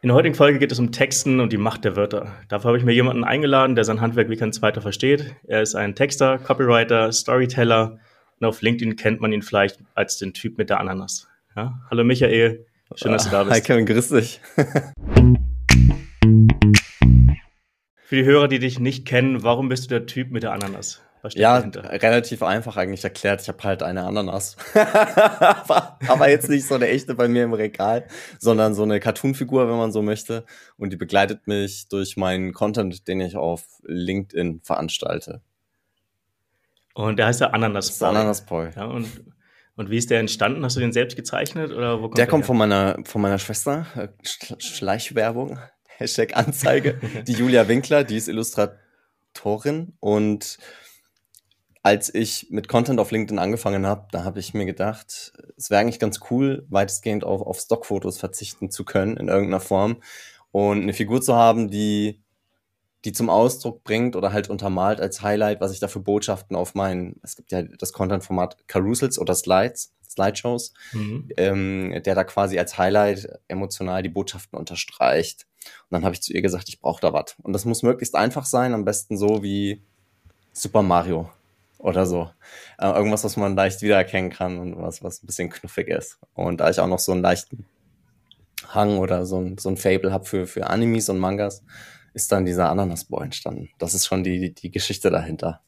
In der heutigen Folge geht es um Texten und die Macht der Wörter. Dafür habe ich mir jemanden eingeladen, der sein Handwerk wie kein zweiter versteht. Er ist ein Texter, Copywriter, Storyteller und auf LinkedIn kennt man ihn vielleicht als den Typ mit der Ananas. Ja? Hallo Michael, schön, dass du da bist. Hi Kevin, grüß dich. Für die Hörer, die dich nicht kennen, warum bist du der Typ mit der Ananas? Ja, relativ einfach eigentlich erklärt. Ich habe halt eine Ananas. aber, aber, jetzt nicht so eine echte bei mir im Regal, sondern so eine Cartoon-Figur, wenn man so möchte. Und die begleitet mich durch meinen Content, den ich auf LinkedIn veranstalte. Und der heißt ja Ananas Boy. Ananas Boy. Ja, und, und wie ist der entstanden? Hast du den selbst gezeichnet oder wo kommt der? Der kommt von meiner, von meiner Schwester. Äh, Schleichwerbung. Hashtag Anzeige. die Julia Winkler, die ist Illustratorin und als ich mit Content auf LinkedIn angefangen habe, da habe ich mir gedacht, es wäre eigentlich ganz cool, weitestgehend auf, auf Stockfotos verzichten zu können in irgendeiner Form und eine Figur zu haben, die, die zum Ausdruck bringt oder halt untermalt als Highlight, was ich da für Botschaften auf meinen, es gibt ja das Content-Format Carousels oder Slides, Slideshows, mhm. ähm, der da quasi als Highlight emotional die Botschaften unterstreicht. Und dann habe ich zu ihr gesagt, ich brauche da was. Und das muss möglichst einfach sein, am besten so wie Super Mario oder so. Äh, irgendwas, was man leicht wiedererkennen kann und was, was ein bisschen knuffig ist. Und da ich auch noch so einen leichten Hang oder so ein, so ein Fable habe für, für Animes und Mangas, ist dann dieser Ananas-Boy entstanden. Das ist schon die, die Geschichte dahinter.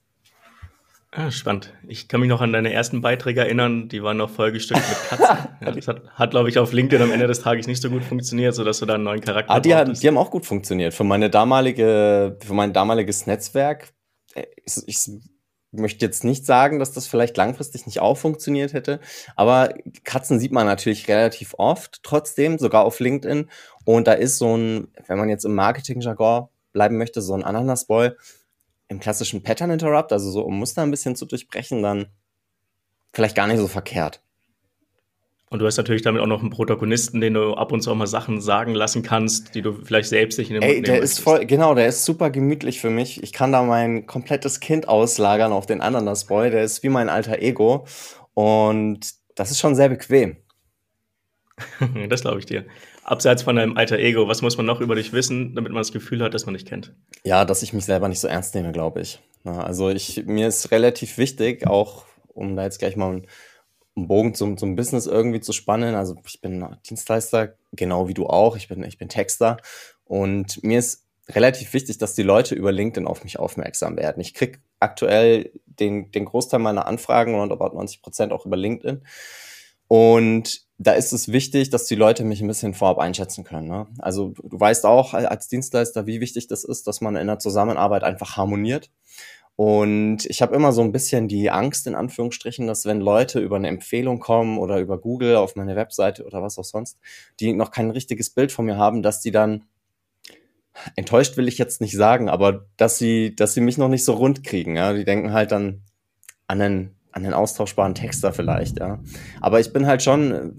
Ah, spannend. Ich kann mich noch an deine ersten Beiträge erinnern, die waren noch vollgestückt mit Katzen. ja, das hat, hat glaube ich, auf LinkedIn am Ende des Tages nicht so gut funktioniert, sodass du da einen neuen Charakter Ah, die, haben, die haben auch gut funktioniert. Für meine damalige, für mein damaliges Netzwerk, äh, ich, ich möchte jetzt nicht sagen, dass das vielleicht langfristig nicht auch funktioniert hätte, aber Katzen sieht man natürlich relativ oft, trotzdem, sogar auf LinkedIn. Und da ist so ein, wenn man jetzt im Marketing-Jargon bleiben möchte, so ein Ananasboy im klassischen Pattern Interrupt, also so um Muster ein bisschen zu durchbrechen, dann vielleicht gar nicht so verkehrt. Und du hast natürlich damit auch noch einen Protagonisten, den du ab und zu auch mal Sachen sagen lassen kannst, die du vielleicht selbst nicht in den Ey, Mund der ist voll, genau, der ist super gemütlich für mich. Ich kann da mein komplettes Kind auslagern auf den Ananas-Boy. Der ist wie mein alter Ego. Und das ist schon sehr bequem. das glaube ich dir. Abseits von deinem alter Ego, was muss man noch über dich wissen, damit man das Gefühl hat, dass man dich kennt? Ja, dass ich mich selber nicht so ernst nehme, glaube ich. Also ich, mir ist relativ wichtig, auch um da jetzt gleich mal ein einen Bogen zum, zum Business irgendwie zu spannen. Also ich bin Dienstleister, genau wie du auch. Ich bin, ich bin Texter. Und mir ist relativ wichtig, dass die Leute über LinkedIn auf mich aufmerksam werden. Ich krieg aktuell den, den Großteil meiner Anfragen, rund about 90 Prozent, auch über LinkedIn. Und da ist es wichtig, dass die Leute mich ein bisschen vorab einschätzen können. Ne? Also du, du weißt auch als Dienstleister, wie wichtig das ist, dass man in der Zusammenarbeit einfach harmoniert. Und ich habe immer so ein bisschen die Angst, in Anführungsstrichen, dass wenn Leute über eine Empfehlung kommen oder über Google auf meine Webseite oder was auch sonst, die noch kein richtiges Bild von mir haben, dass die dann enttäuscht will ich jetzt nicht sagen, aber dass sie, dass sie mich noch nicht so rund kriegen. Ja? Die denken halt dann an einen, an einen austauschbaren Texter vielleicht, ja. Aber ich bin halt schon,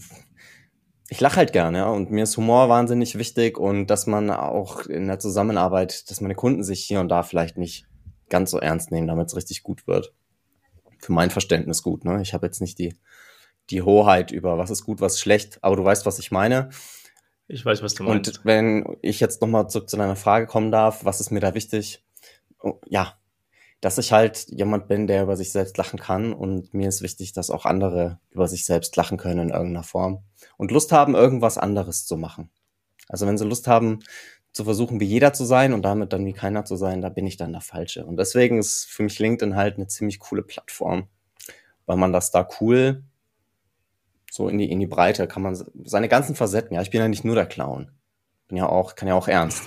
ich lache halt gerne, ja, und mir ist Humor wahnsinnig wichtig und dass man auch in der Zusammenarbeit, dass meine Kunden sich hier und da vielleicht nicht ganz so ernst nehmen, damit es richtig gut wird. Für mein Verständnis gut. Ne? Ich habe jetzt nicht die, die Hoheit über was ist gut, was ist schlecht, aber du weißt, was ich meine. Ich weiß, was du meinst. Und wenn ich jetzt nochmal zurück zu deiner Frage kommen darf, was ist mir da wichtig? Oh, ja, dass ich halt jemand bin, der über sich selbst lachen kann und mir ist wichtig, dass auch andere über sich selbst lachen können in irgendeiner Form und Lust haben, irgendwas anderes zu machen. Also wenn sie Lust haben, zu versuchen, wie jeder zu sein und damit dann wie keiner zu sein, da bin ich dann der Falsche. Und deswegen ist für mich LinkedIn halt eine ziemlich coole Plattform, weil man das da cool so in die, in die Breite kann man seine ganzen Facetten, ja, ich bin ja nicht nur der Clown. Bin ja auch, kann ja auch ernst.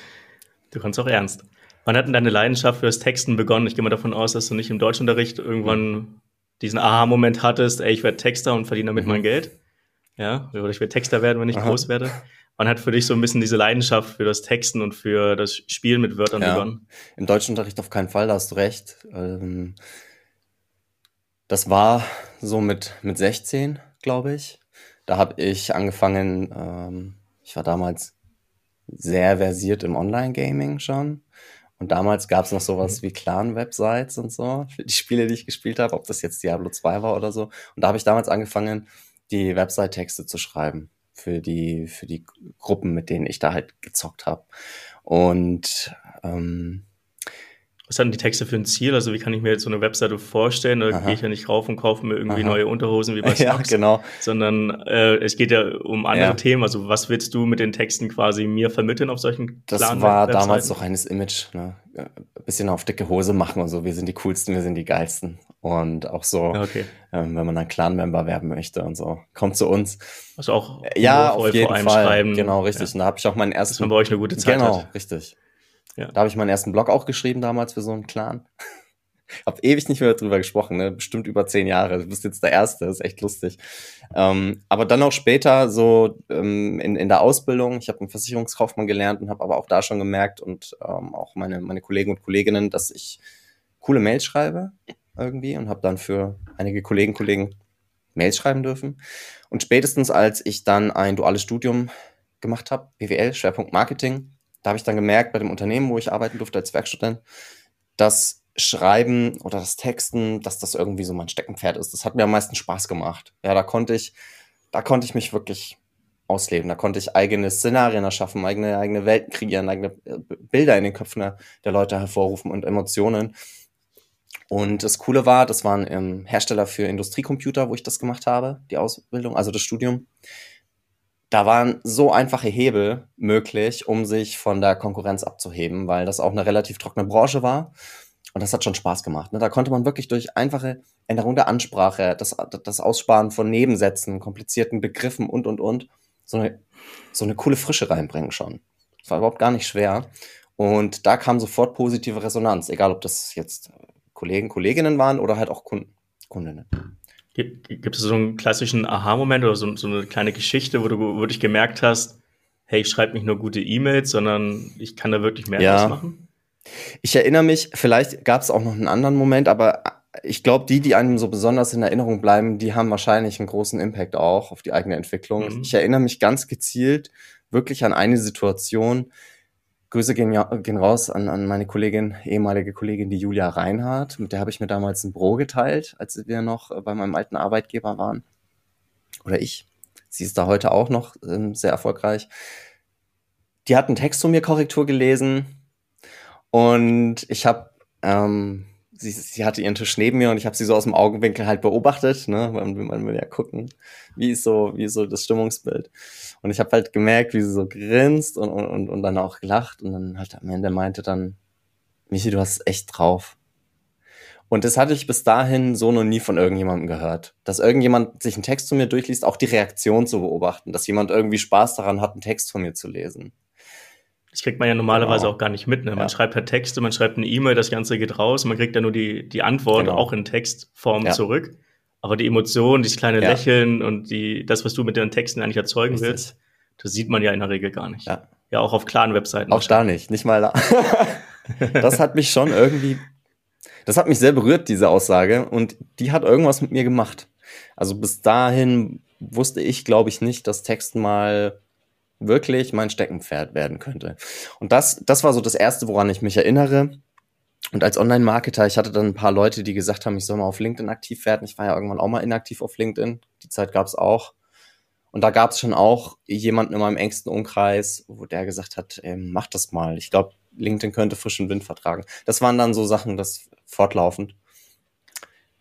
du kannst auch ernst. Wann hat denn deine Leidenschaft für das Texten begonnen? Ich gehe mal davon aus, dass du nicht im Deutschunterricht irgendwann diesen Aha-Moment hattest, ey, ich werde Texter und verdiene damit mhm. mein Geld. Ja, oder ich werde Texter werden, wenn ich Aha. groß werde. Wann hat für dich so ein bisschen diese Leidenschaft für das Texten und für das Spielen mit Wörtern ja, begonnen? Im Deutschunterricht auf keinen Fall, da hast du recht. Ähm, das war so mit, mit 16, glaube ich. Da habe ich angefangen, ähm, ich war damals sehr versiert im Online-Gaming schon. Und damals gab es noch sowas mhm. wie Clan-Websites und so, für die Spiele, die ich gespielt habe, ob das jetzt Diablo 2 war oder so. Und da habe ich damals angefangen, die Website-Texte zu schreiben für die, für die Gruppen, mit denen ich da halt gezockt habe. Und ähm, was hat denn die Texte für ein Ziel? Also wie kann ich mir jetzt so eine Webseite vorstellen? Da gehe ich ja nicht rauf und kaufe mir irgendwie Aha. neue Unterhosen wie bei Snox, ja, genau. sondern äh, es geht ja um andere ja. Themen. Also was willst du mit den Texten quasi mir vermitteln auf solchen Das war Webseiten? damals doch eines Image. Ne? Ein bisschen auf dicke Hose machen und so. Wir sind die coolsten, wir sind die geilsten. Und auch so, okay. ähm, wenn man ein Clan-Member werden möchte und so, kommt zu uns. Also auch ja, auf jeden Fall. Schreiben. Genau, richtig. Ja. Und da habe ich auch meinen ersten. Dass man bei euch eine gute Zeit genau, hat. richtig. Ja. Da habe ich meinen ersten Blog auch geschrieben damals für so einen Clan. hab ewig nicht mehr drüber gesprochen, ne? bestimmt über zehn Jahre. Du bist jetzt der Erste, das ist echt lustig. Ähm, aber dann auch später so ähm, in, in der Ausbildung, ich habe einen Versicherungskaufmann gelernt und habe aber auch da schon gemerkt und ähm, auch meine, meine Kollegen und Kolleginnen, dass ich coole Mails schreibe irgendwie und habe dann für einige Kollegen, Kollegen Mails schreiben dürfen. Und spätestens als ich dann ein duales Studium gemacht habe, BWL, Schwerpunkt Marketing, da habe ich dann gemerkt bei dem Unternehmen, wo ich arbeiten durfte als Werkstudent, dass Schreiben oder das Texten, dass das irgendwie so mein Steckenpferd ist. Das hat mir am meisten Spaß gemacht. Ja, da konnte ich, da konnte ich mich wirklich ausleben. Da konnte ich eigene Szenarien erschaffen, eigene, eigene Welten kreieren, eigene äh, Bilder in den Köpfen der Leute hervorrufen und Emotionen. Und das Coole war, das waren ähm, Hersteller für Industriecomputer, wo ich das gemacht habe, die Ausbildung, also das Studium da waren so einfache Hebel möglich, um sich von der Konkurrenz abzuheben, weil das auch eine relativ trockene Branche war. Und das hat schon Spaß gemacht. Ne? Da konnte man wirklich durch einfache Änderung der Ansprache, das, das Aussparen von Nebensätzen, komplizierten Begriffen und, und, und, so eine, so eine coole Frische reinbringen schon. Das war überhaupt gar nicht schwer. Und da kam sofort positive Resonanz, egal ob das jetzt Kollegen, Kolleginnen waren oder halt auch Kunden, Kundinnen. Gibt, gibt es so einen klassischen Aha-Moment oder so, so, eine kleine Geschichte, wo du wirklich gemerkt hast, hey, ich schreibe nicht nur gute E-Mails, sondern ich kann da wirklich mehr ja. machen? Ich erinnere mich, vielleicht gab es auch noch einen anderen Moment, aber ich glaube, die, die einem so besonders in Erinnerung bleiben, die haben wahrscheinlich einen großen Impact auch auf die eigene Entwicklung. Mhm. Ich erinnere mich ganz gezielt wirklich an eine Situation, Grüße gehen, gehen raus an, an meine Kollegin, ehemalige Kollegin, die Julia Reinhardt. Mit der habe ich mir damals ein Bro geteilt, als wir noch äh, bei meinem alten Arbeitgeber waren. Oder ich. Sie ist da heute auch noch ähm, sehr erfolgreich. Die hat einen Text von mir Korrektur gelesen und ich habe ähm, sie, sie hatte ihren Tisch neben mir und ich habe sie so aus dem Augenwinkel halt beobachtet, ne? Man, man will ja gucken, wie ist so, wie ist so das Stimmungsbild. Und ich habe halt gemerkt, wie sie so grinst und, und, und dann auch gelacht und dann halt am Ende meinte dann, Michi, du hast echt drauf. Und das hatte ich bis dahin so noch nie von irgendjemandem gehört. Dass irgendjemand sich einen Text von mir durchliest, auch die Reaktion zu beobachten, dass jemand irgendwie Spaß daran hat, einen Text von mir zu lesen. Das kriegt man ja normalerweise genau. auch gar nicht mit. Ne? Man ja. schreibt per Texte, man schreibt eine E-Mail, das Ganze geht raus, man kriegt ja nur die, die Antwort genau. auch in Textform ja. zurück. Aber die Emotionen, dieses kleine ja. Lächeln und die, das, was du mit den Texten eigentlich erzeugen Richtig. willst, das sieht man ja in der Regel gar nicht. Ja, ja auch auf klaren Webseiten. Auch da nicht, nicht mal da. das hat mich schon irgendwie, das hat mich sehr berührt, diese Aussage. Und die hat irgendwas mit mir gemacht. Also bis dahin wusste ich, glaube ich, nicht, dass Texten mal wirklich mein Steckenpferd werden könnte. Und das, das war so das Erste, woran ich mich erinnere. Und als Online-Marketer, ich hatte dann ein paar Leute, die gesagt haben, ich soll mal auf LinkedIn aktiv werden. Ich war ja irgendwann auch mal inaktiv auf LinkedIn. Die Zeit gab es auch. Und da gab es schon auch jemanden in meinem engsten Umkreis, wo der gesagt hat, ähm, mach das mal. Ich glaube, LinkedIn könnte frischen Wind vertragen. Das waren dann so Sachen, das fortlaufend.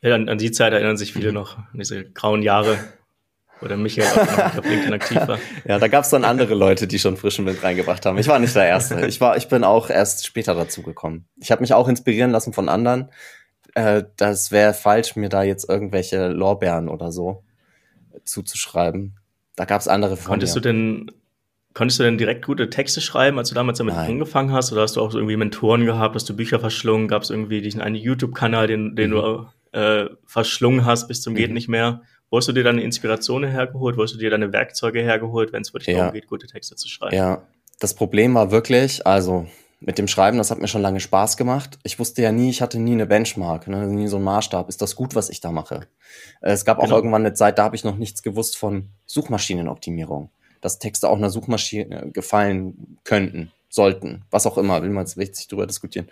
Ja, an, an die Zeit erinnern sich viele noch, an diese grauen Jahre, oder Michael auch auf LinkedIn aktiv war. Ja, da gab es dann andere Leute, die schon frischen Wind reingebracht haben. Ich war nicht der Erste. Ich, war, ich bin auch erst später dazu gekommen. Ich habe mich auch inspirieren lassen von anderen. Äh, das wäre falsch, mir da jetzt irgendwelche Lorbeeren oder so zuzuschreiben. Da gab es andere von Konntest mir. du denn Konntest du denn direkt gute Texte schreiben, als du damals damit Nein. angefangen hast? Oder hast du auch irgendwie Mentoren gehabt? Hast du Bücher verschlungen? Gab es irgendwie diesen einen YouTube-Kanal, den, den mhm. du äh, verschlungen hast bis zum mhm. Geht nicht mehr? Wo hast du dir deine Inspirationen hergeholt? Wo hast du dir deine Werkzeuge hergeholt, wenn es wirklich ja. darum geht, gute Texte zu schreiben? Ja, das Problem war wirklich, also mit dem Schreiben, das hat mir schon lange Spaß gemacht. Ich wusste ja nie, ich hatte nie eine Benchmark, ne, nie so einen Maßstab. Ist das gut, was ich da mache? Es gab auch genau. irgendwann eine Zeit, da habe ich noch nichts gewusst von Suchmaschinenoptimierung. Dass Texte auch einer Suchmaschine gefallen könnten, sollten, was auch immer, will man jetzt richtig drüber diskutieren.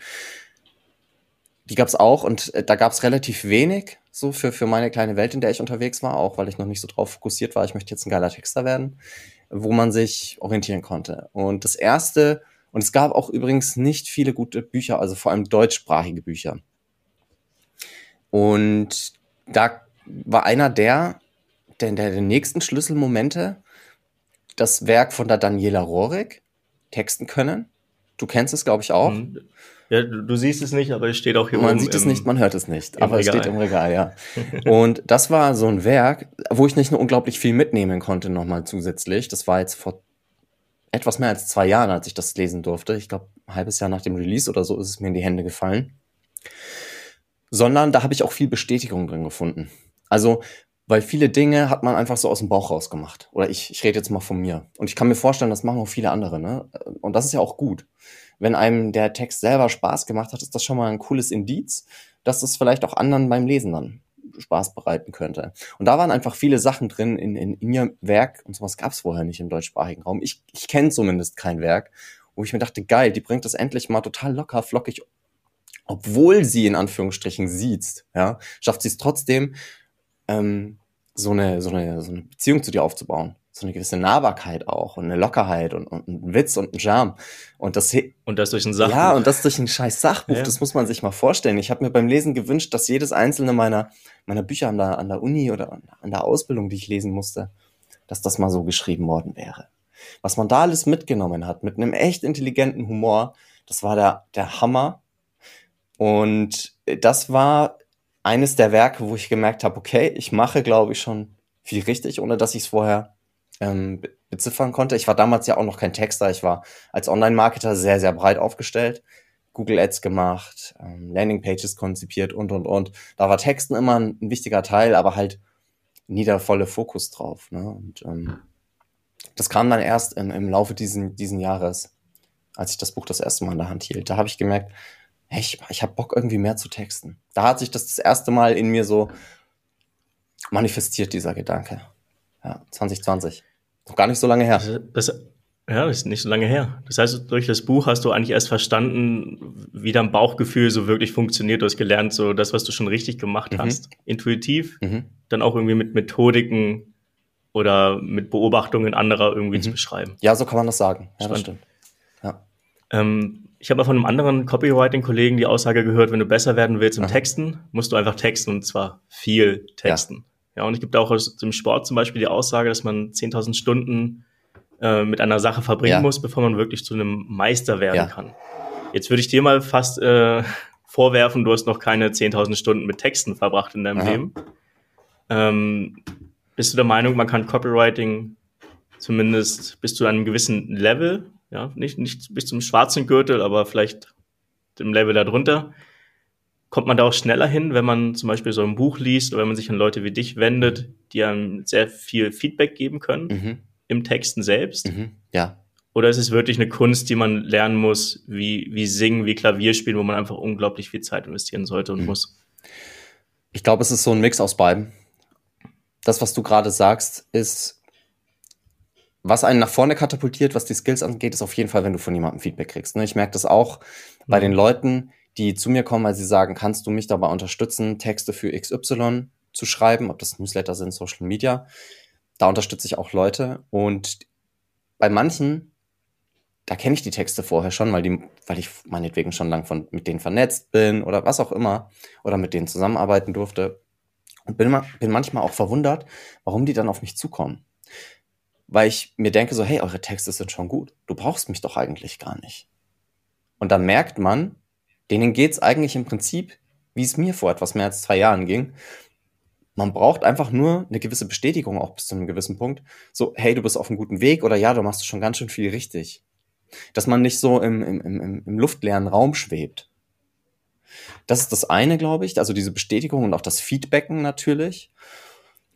Die gab es auch und äh, da gab es relativ wenig so für, für meine kleine Welt, in der ich unterwegs war, auch weil ich noch nicht so drauf fokussiert war, ich möchte jetzt ein geiler Texter werden. wo man sich orientieren konnte. Und das erste, und es gab auch übrigens nicht viele gute Bücher, also vor allem deutschsprachige Bücher. Und da war einer der, der, der, nächsten Schlüsselmomente das Werk von der Daniela Rohrig, Texten können. Du kennst es, glaube ich, auch. Mhm. Ja, du, du, siehst es nicht, aber es steht auch hier Man sieht es nicht, man hört es nicht, aber Regal. es steht im Regal, ja. Und das war so ein Werk, wo ich nicht nur unglaublich viel mitnehmen konnte, nochmal zusätzlich. Das war jetzt vor etwas mehr als zwei Jahren, als ich das lesen durfte. Ich glaube, ein halbes Jahr nach dem Release oder so ist es mir in die Hände gefallen. Sondern da habe ich auch viel Bestätigung drin gefunden. Also, weil viele Dinge hat man einfach so aus dem Bauch rausgemacht. Oder ich, ich rede jetzt mal von mir. Und ich kann mir vorstellen, das machen auch viele andere. Ne? Und das ist ja auch gut. Wenn einem der Text selber Spaß gemacht hat, ist das schon mal ein cooles Indiz, dass das vielleicht auch anderen beim Lesen dann Spaß bereiten könnte. Und da waren einfach viele Sachen drin in, in, in ihrem Werk, und sowas gab es vorher nicht im deutschsprachigen Raum. Ich, ich kenne zumindest kein Werk, wo ich mir dachte, geil, die bringt das endlich mal total locker, flockig, obwohl sie in Anführungsstrichen sieht, ja, schafft sie es trotzdem, ähm, so, eine, so, eine, so eine Beziehung zu dir aufzubauen so eine gewisse Nahbarkeit auch und eine Lockerheit und, und ein Witz und ein Charme. Und das, und das durch ein Sachbuch. Ja, und das durch ein scheiß Sachbuch, ja. das muss man sich mal vorstellen. Ich habe mir beim Lesen gewünscht, dass jedes einzelne meiner, meiner Bücher an der, an der Uni oder an der Ausbildung, die ich lesen musste, dass das mal so geschrieben worden wäre. Was man da alles mitgenommen hat, mit einem echt intelligenten Humor, das war der, der Hammer. Und das war eines der Werke, wo ich gemerkt habe, okay, ich mache, glaube ich, schon viel richtig, ohne dass ich es vorher ähm, beziffern konnte. Ich war damals ja auch noch kein Texter. Ich war als Online-Marketer sehr, sehr breit aufgestellt. Google Ads gemacht, ähm, Landingpages konzipiert und, und, und. Da war Texten immer ein, ein, wichtiger Teil, aber halt nie der volle Fokus drauf. Ne? Und ähm, das kam dann erst im, im Laufe diesen, diesen Jahres, als ich das Buch das erste Mal in der Hand hielt. Da habe ich gemerkt, hey, ich, ich habe Bock irgendwie mehr zu texten. Da hat sich das das erste Mal in mir so manifestiert, dieser Gedanke. Ja, 2020. Noch gar nicht so lange her. Das, das, ja, das ist nicht so lange her. Das heißt, durch das Buch hast du eigentlich erst verstanden, wie dein Bauchgefühl so wirklich funktioniert. Du hast gelernt, so das, was du schon richtig gemacht mhm. hast, intuitiv, mhm. dann auch irgendwie mit Methodiken oder mit Beobachtungen anderer irgendwie mhm. zu beschreiben. Ja, so kann man das sagen. Ja, das stimmt. Ja. Ähm, ich habe mal von einem anderen Copywriting-Kollegen die Aussage gehört, wenn du besser werden willst im. Texten, musst du einfach texten und zwar viel texten. Ja. Ja, und es gibt auch aus dem Sport zum Beispiel die Aussage, dass man 10.000 Stunden äh, mit einer Sache verbringen ja. muss, bevor man wirklich zu einem Meister werden ja. kann. Jetzt würde ich dir mal fast äh, vorwerfen, du hast noch keine 10.000 Stunden mit Texten verbracht in deinem Aha. Leben. Ähm, bist du der Meinung, man kann Copywriting zumindest bis zu einem gewissen Level, ja, nicht, nicht bis zum schwarzen Gürtel, aber vielleicht dem Level darunter, kommt man da auch schneller hin, wenn man zum Beispiel so ein Buch liest oder wenn man sich an Leute wie dich wendet, die einem sehr viel Feedback geben können mhm. im Texten selbst? Mhm. Ja. Oder ist es wirklich eine Kunst, die man lernen muss, wie, wie singen, wie Klavier spielen, wo man einfach unglaublich viel Zeit investieren sollte und mhm. muss? Ich glaube, es ist so ein Mix aus beiden. Das, was du gerade sagst, ist, was einen nach vorne katapultiert, was die Skills angeht, ist auf jeden Fall, wenn du von jemandem Feedback kriegst. Ne? Ich merke das auch bei mhm. den Leuten, die zu mir kommen, weil sie sagen, kannst du mich dabei unterstützen, Texte für XY zu schreiben, ob das Newsletter sind, Social Media. Da unterstütze ich auch Leute. Und bei manchen, da kenne ich die Texte vorher schon, weil, die, weil ich meinetwegen schon lang von, mit denen vernetzt bin oder was auch immer oder mit denen zusammenarbeiten durfte. Und bin, bin manchmal auch verwundert, warum die dann auf mich zukommen. Weil ich mir denke so, hey, eure Texte sind schon gut. Du brauchst mich doch eigentlich gar nicht. Und dann merkt man, denen geht's eigentlich im Prinzip, wie es mir vor etwas mehr als zwei Jahren ging. Man braucht einfach nur eine gewisse Bestätigung auch bis zu einem gewissen Punkt. So, hey, du bist auf einem guten Weg oder ja, du machst schon ganz schön viel richtig. Dass man nicht so im, im, im, im luftleeren Raum schwebt. Das ist das eine, glaube ich. Also diese Bestätigung und auch das Feedbacken natürlich.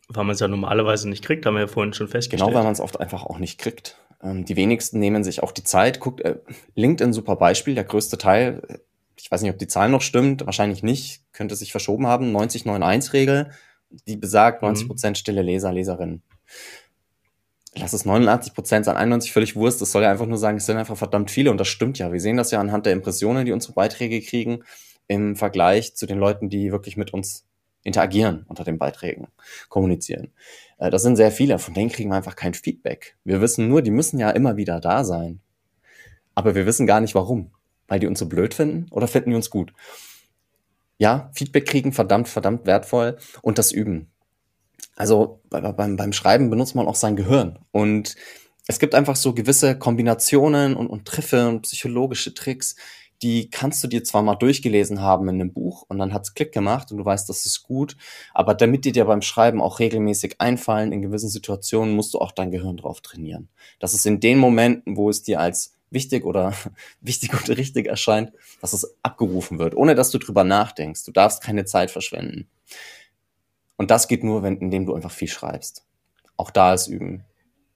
Weil man es ja normalerweise nicht kriegt, haben wir ja vorhin schon festgestellt. Genau, weil man es oft einfach auch nicht kriegt. Ähm, die wenigsten nehmen sich auch die Zeit. Guckt, äh, LinkedIn super Beispiel. Der größte Teil ich weiß nicht, ob die Zahl noch stimmt, wahrscheinlich nicht, könnte sich verschoben haben, 90-9-1-Regel, die besagt 90% mhm. Prozent stille Leser, Leserinnen. Lass es 89 Prozent sein, 91 völlig Wurst. Das soll ja einfach nur sagen, es sind einfach verdammt viele und das stimmt ja. Wir sehen das ja anhand der Impressionen, die unsere Beiträge kriegen, im Vergleich zu den Leuten, die wirklich mit uns interagieren unter den Beiträgen, kommunizieren. Äh, das sind sehr viele, von denen kriegen wir einfach kein Feedback. Wir wissen nur, die müssen ja immer wieder da sein. Aber wir wissen gar nicht warum. Weil die uns so blöd finden oder finden die uns gut? Ja, Feedback kriegen, verdammt, verdammt wertvoll und das üben. Also beim, beim Schreiben benutzt man auch sein Gehirn und es gibt einfach so gewisse Kombinationen und, und Triffe und psychologische Tricks, die kannst du dir zwar mal durchgelesen haben in einem Buch und dann hat's Klick gemacht und du weißt, das ist gut, aber damit die dir beim Schreiben auch regelmäßig einfallen in gewissen Situationen, musst du auch dein Gehirn drauf trainieren. Das ist in den Momenten, wo es dir als wichtig oder wichtig und richtig erscheint, dass es abgerufen wird, ohne dass du drüber nachdenkst. Du darfst keine Zeit verschwenden. Und das geht nur, wenn, indem du einfach viel schreibst. Auch da ist Üben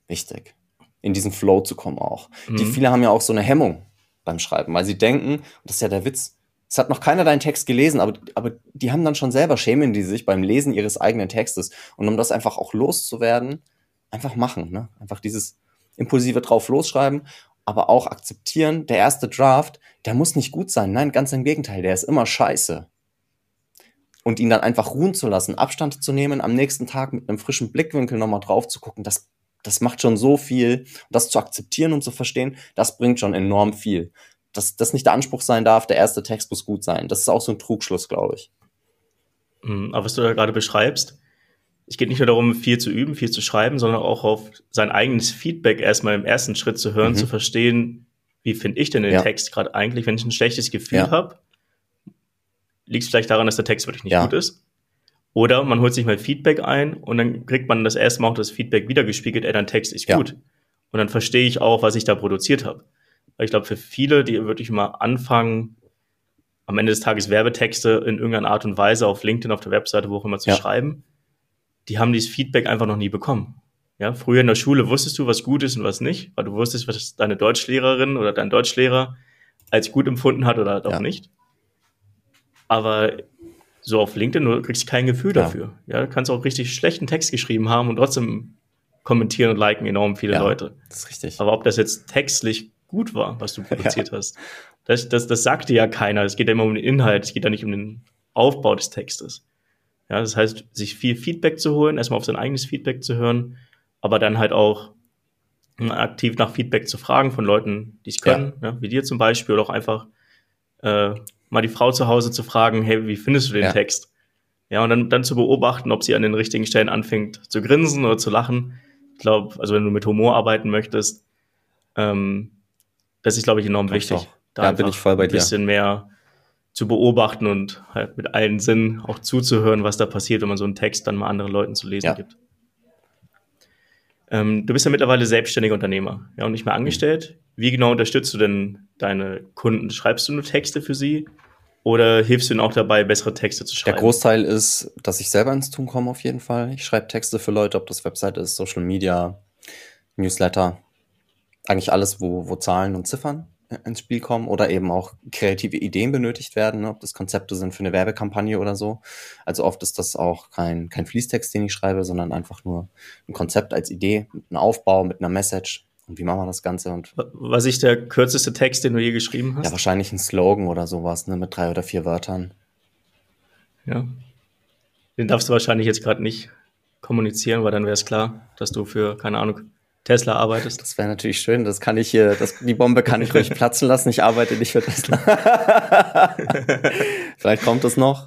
wichtig. In diesen Flow zu kommen auch. Mhm. Die viele haben ja auch so eine Hemmung beim Schreiben, weil sie denken, und das ist ja der Witz, es hat noch keiner deinen Text gelesen, aber, aber die haben dann schon selber, schämen die sich beim Lesen ihres eigenen Textes. Und um das einfach auch loszuwerden, einfach machen. Ne? Einfach dieses impulsive drauf losschreiben, aber auch akzeptieren, der erste Draft, der muss nicht gut sein. Nein, ganz im Gegenteil, der ist immer scheiße. Und ihn dann einfach ruhen zu lassen, Abstand zu nehmen, am nächsten Tag mit einem frischen Blickwinkel nochmal drauf zu gucken, das das macht schon so viel. Das zu akzeptieren und zu verstehen, das bringt schon enorm viel. Dass das nicht der Anspruch sein darf, der erste Text muss gut sein. Das ist auch so ein Trugschluss, glaube ich. Mhm, aber was du da gerade beschreibst, es geht nicht nur darum, viel zu üben, viel zu schreiben, sondern auch auf sein eigenes Feedback erstmal im ersten Schritt zu hören, mhm. zu verstehen, wie finde ich denn den ja. Text gerade eigentlich, wenn ich ein schlechtes Gefühl ja. habe. Liegt es vielleicht daran, dass der Text wirklich nicht ja. gut ist? Oder man holt sich mal Feedback ein und dann kriegt man das erste Mal auch das Feedback wiedergespiegelt, ey, dein Text ist gut. Und dann verstehe ich auch, was ich da produziert habe. Weil ich glaube, für viele, die wirklich mal anfangen, am Ende des Tages Werbetexte in irgendeiner Art und Weise auf LinkedIn, auf der Webseite, wo auch immer zu schreiben, die haben dieses Feedback einfach noch nie bekommen. Ja, früher in der Schule wusstest du, was gut ist und was nicht, weil du wusstest, was deine Deutschlehrerin oder dein Deutschlehrer als gut empfunden hat oder halt auch ja. nicht. Aber so auf LinkedIn, du kriegst kein Gefühl ja. dafür. Ja, du kannst auch richtig schlechten Text geschrieben haben und trotzdem kommentieren und liken enorm viele ja, Leute. Das ist richtig. Aber ob das jetzt textlich gut war, was du produziert hast, das, das, das sagt dir ja keiner. Es geht ja immer um den Inhalt, es geht ja nicht um den Aufbau des Textes. Ja, das heißt, sich viel Feedback zu holen, erstmal auf sein eigenes Feedback zu hören, aber dann halt auch hm, aktiv nach Feedback zu fragen von Leuten, die es können, ja. ja. wie dir zum Beispiel, oder auch einfach äh, mal die Frau zu Hause zu fragen, hey, wie findest du den ja. Text? Ja, und dann, dann zu beobachten, ob sie an den richtigen Stellen anfängt zu grinsen oder zu lachen. Ich glaube, also wenn du mit Humor arbeiten möchtest, ähm, das ist, glaube ich, enorm wichtig. Doch. Da ja, bin ich voll bei dir. Ein bisschen mehr zu beobachten und halt mit allen Sinnen auch zuzuhören, was da passiert, wenn man so einen Text dann mal anderen Leuten zu lesen ja. gibt. Ähm, du bist ja mittlerweile selbstständiger Unternehmer, ja, und nicht mehr angestellt. Wie genau unterstützt du denn deine Kunden? Schreibst du nur Texte für sie oder hilfst du ihnen auch dabei, bessere Texte zu schreiben? Der Großteil ist, dass ich selber ins Tun komme auf jeden Fall. Ich schreibe Texte für Leute, ob das Website ist, Social Media, Newsletter, eigentlich alles, wo, wo Zahlen und Ziffern ins Spiel kommen oder eben auch kreative Ideen benötigt werden, ne? ob das Konzepte sind für eine Werbekampagne oder so. Also oft ist das auch kein, kein Fließtext, den ich schreibe, sondern einfach nur ein Konzept als Idee, mit einem Aufbau, mit einer Message, und wie machen wir das Ganze? Und Was ist der kürzeste Text, den du je geschrieben hast? Ja, wahrscheinlich ein Slogan oder sowas, ne, mit drei oder vier Wörtern. Ja. Den darfst du wahrscheinlich jetzt gerade nicht kommunizieren, weil dann wäre es klar, dass du für, keine Ahnung, Tesla arbeitest. Das wäre natürlich schön. Das kann ich hier, das, die Bombe kann ich ruhig platzen lassen. Ich arbeite nicht für Tesla. Vielleicht kommt es noch.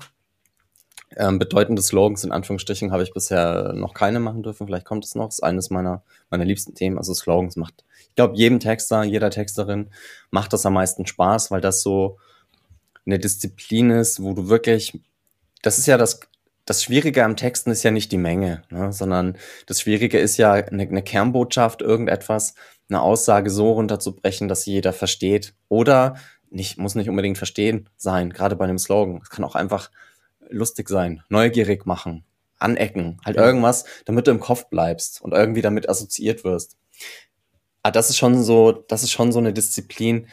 Ähm, bedeutende Slogans in Anführungsstrichen habe ich bisher noch keine machen dürfen. Vielleicht kommt es noch. Das ist eines meiner, meiner liebsten Themen. Also Slogans macht, ich glaube, jedem Texter, jeder Texterin macht das am meisten Spaß, weil das so eine Disziplin ist, wo du wirklich, das ist ja das, das Schwierige am Texten ist ja nicht die Menge, ne, sondern das Schwierige ist ja eine, eine Kernbotschaft, irgendetwas, eine Aussage so runterzubrechen, dass jeder versteht. Oder nicht, muss nicht unbedingt verstehen sein, gerade bei einem Slogan. Es kann auch einfach lustig sein, neugierig machen, anecken, halt ja. irgendwas, damit du im Kopf bleibst und irgendwie damit assoziiert wirst. Aber ah, das ist schon so, das ist schon so eine Disziplin,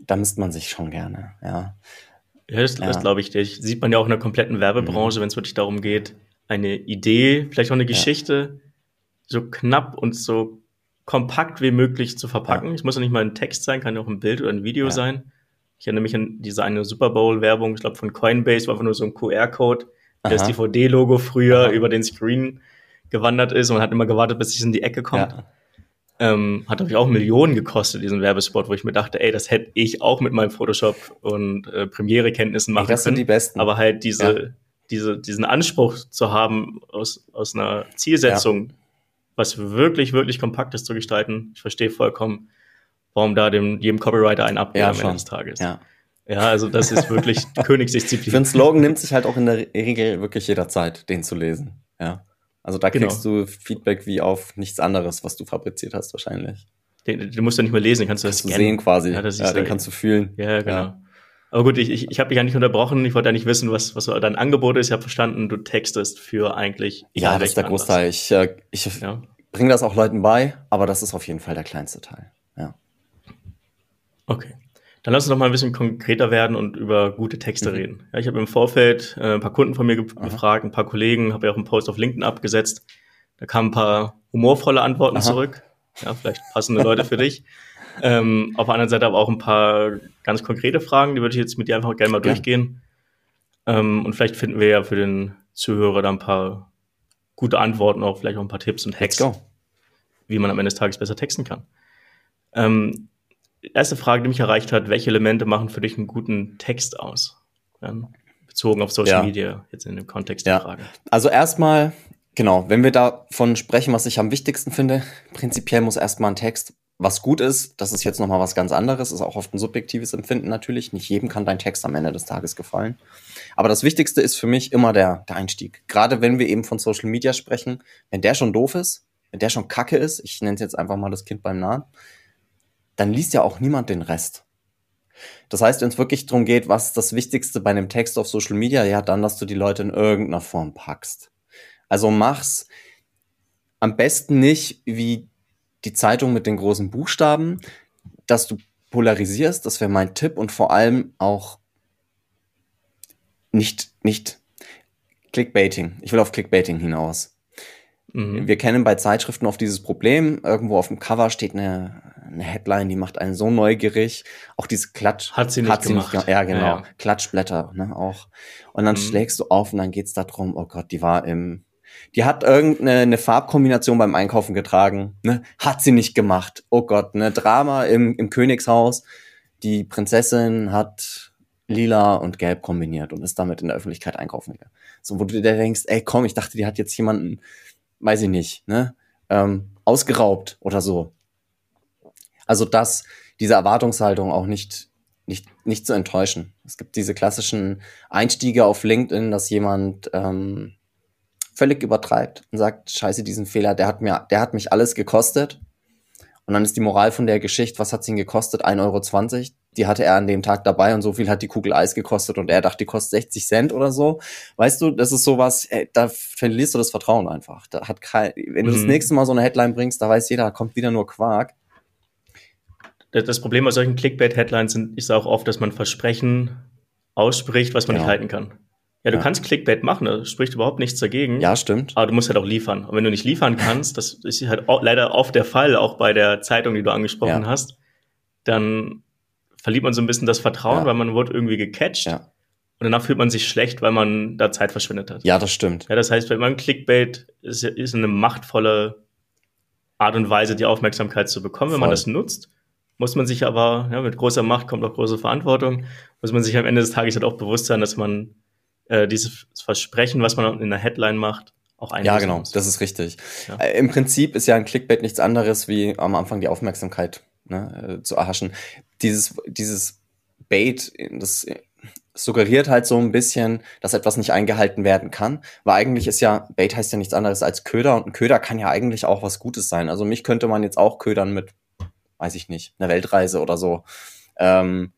da misst man sich schon gerne, ja. Ja, das, ja. das glaube ich. Das sieht man ja auch in der kompletten Werbebranche, mhm. wenn es wirklich darum geht, eine Idee, vielleicht auch eine Geschichte, ja. so knapp und so kompakt wie möglich zu verpacken. Es muss ja nicht mal ein Text sein, kann ja auch ein Bild oder ein Video sein. Ich erinnere mich an diese eine Super Bowl-Werbung, ich glaube von Coinbase, war einfach nur so ein QR-Code, das DVD-Logo früher Aha. über den Screen gewandert ist und man hat immer gewartet, bis es in die Ecke kommt. Ja. Ähm, hat natürlich auch Millionen gekostet, diesen Werbespot, wo ich mir dachte, ey, das hätte ich auch mit meinem Photoshop und äh, Premiere-Kenntnissen machen das können. Das sind die besten. Aber halt diese, ja. diese, diesen Anspruch zu haben, aus, aus einer Zielsetzung, ja. was wirklich, wirklich Kompaktes zu gestalten, ich verstehe vollkommen, warum da dem, jedem Copywriter einen abgeht ja, am Ende des Tages. Ja. Ja, also das ist wirklich Königsdisziplin. Für einen Slogan nimmt sich halt auch in der Regel wirklich jeder Zeit, den zu lesen. Ja. Also da genau. kriegst du Feedback wie auf nichts anderes, was du fabriziert hast, wahrscheinlich. Den, den musst du nicht mehr lesen, den kannst du das sehen quasi. Ja, ja den kannst du fühlen. Ja, genau. Ja. Aber gut, ich, ich, ich habe dich ja nicht unterbrochen. Ich wollte ja nicht wissen, was, was dein Angebot ist. Ich habe verstanden, du textest für eigentlich. Ja, das ist der Großteil. Ich, äh, ich ja. bringe das auch Leuten bei, aber das ist auf jeden Fall der kleinste Teil. Ja. Okay. Dann lass uns noch mal ein bisschen konkreter werden und über gute Texte mhm. reden. Ja, ich habe im Vorfeld äh, ein paar Kunden von mir ge Aha. gefragt, ein paar Kollegen, habe ja auch einen Post auf LinkedIn abgesetzt. Da kamen ein paar humorvolle Antworten Aha. zurück. Ja, vielleicht passende Leute für dich. Ähm, auf der anderen Seite aber auch ein paar ganz konkrete Fragen, die würde ich jetzt mit dir einfach gerne mal ja. durchgehen. Ähm, und vielleicht finden wir ja für den Zuhörer da ein paar gute Antworten, auch vielleicht auch ein paar Tipps und Hacks, wie man am Ende des Tages besser texten kann. Ähm, erste Frage, die mich erreicht hat, welche Elemente machen für dich einen guten Text aus? Ja, bezogen auf Social ja. Media, jetzt in dem Kontext ja. der Frage. Also erstmal, genau, wenn wir davon sprechen, was ich am wichtigsten finde, prinzipiell muss erstmal ein Text, was gut ist, das ist jetzt nochmal was ganz anderes, ist auch oft ein subjektives Empfinden natürlich. Nicht jedem kann dein Text am Ende des Tages gefallen. Aber das Wichtigste ist für mich immer der, der Einstieg. Gerade wenn wir eben von Social Media sprechen, wenn der schon doof ist, wenn der schon kacke ist, ich nenne es jetzt einfach mal das Kind beim Namen, dann liest ja auch niemand den Rest. Das heißt, wenn es wirklich darum geht, was ist das Wichtigste bei einem Text auf Social Media, ja, dann, dass du die Leute in irgendeiner Form packst. Also mach's am besten nicht wie die Zeitung mit den großen Buchstaben, dass du polarisierst, das wäre mein Tipp und vor allem auch nicht, nicht Clickbaiting. Ich will auf Clickbaiting hinaus. Mhm. Wir kennen bei Zeitschriften oft dieses Problem. Irgendwo auf dem Cover steht eine, eine Headline, die macht einen so neugierig. Auch diese Klatsch. Hat sie nicht hat sie gemacht. Nicht, ja, genau. Ja. Klatschblätter, ne, auch. Und dann mhm. schlägst du auf und dann geht's da drum, oh Gott, die war im, die hat irgendeine eine Farbkombination beim Einkaufen getragen, ne, hat sie nicht gemacht. Oh Gott, ne, Drama im, im Königshaus. Die Prinzessin hat lila und gelb kombiniert und ist damit in der Öffentlichkeit einkaufen gegangen. So, wo du dir denkst, ey, komm, ich dachte, die hat jetzt jemanden, weiß ich nicht, ne, ähm, ausgeraubt oder so. Also dass diese Erwartungshaltung auch nicht, nicht, nicht zu enttäuschen. Es gibt diese klassischen Einstiege auf LinkedIn, dass jemand ähm, völlig übertreibt und sagt, scheiße, diesen Fehler, der hat mir, der hat mich alles gekostet. Und dann ist die Moral von der Geschichte, was hat ihn gekostet? 1,20 Euro. Die hatte er an dem Tag dabei und so viel hat die Kugel Eis gekostet und er dachte, die kostet 60 Cent oder so. Weißt du, das ist sowas, ey, da verlierst du das Vertrauen einfach. Da hat kein, wenn du mhm. das nächste Mal so eine Headline bringst, da weiß jeder, da kommt wieder nur Quark das Problem bei solchen Clickbait-Headlines ist auch oft, dass man Versprechen ausspricht, was man ja. nicht halten kann. Ja, du ja. kannst Clickbait machen, da spricht überhaupt nichts dagegen. Ja, stimmt. Aber du musst halt auch liefern. Und wenn du nicht liefern kannst, das ist halt leider oft der Fall, auch bei der Zeitung, die du angesprochen ja. hast, dann verliert man so ein bisschen das Vertrauen, weil man wurde irgendwie gecatcht. Ja. Und danach fühlt man sich schlecht, weil man da Zeit verschwendet hat. Ja, das stimmt. Ja, das heißt, wenn man Clickbait ist, ist eine machtvolle Art und Weise, die Aufmerksamkeit zu bekommen, Voll. wenn man das nutzt muss man sich aber, ja, mit großer Macht kommt auch große Verantwortung, muss man sich am Ende des Tages halt auch bewusst sein, dass man äh, dieses Versprechen, was man in der Headline macht, auch einlösen Ja, genau, muss. das ist richtig. Ja. Äh, Im Prinzip ist ja ein Clickbait nichts anderes, wie am Anfang die Aufmerksamkeit ne, äh, zu erhaschen. Dieses, dieses Bait, das suggeriert halt so ein bisschen, dass etwas nicht eingehalten werden kann. Weil eigentlich ist ja, Bait heißt ja nichts anderes als Köder und ein Köder kann ja eigentlich auch was Gutes sein. Also mich könnte man jetzt auch ködern mit weiß ich nicht, eine Weltreise oder so. Ähm,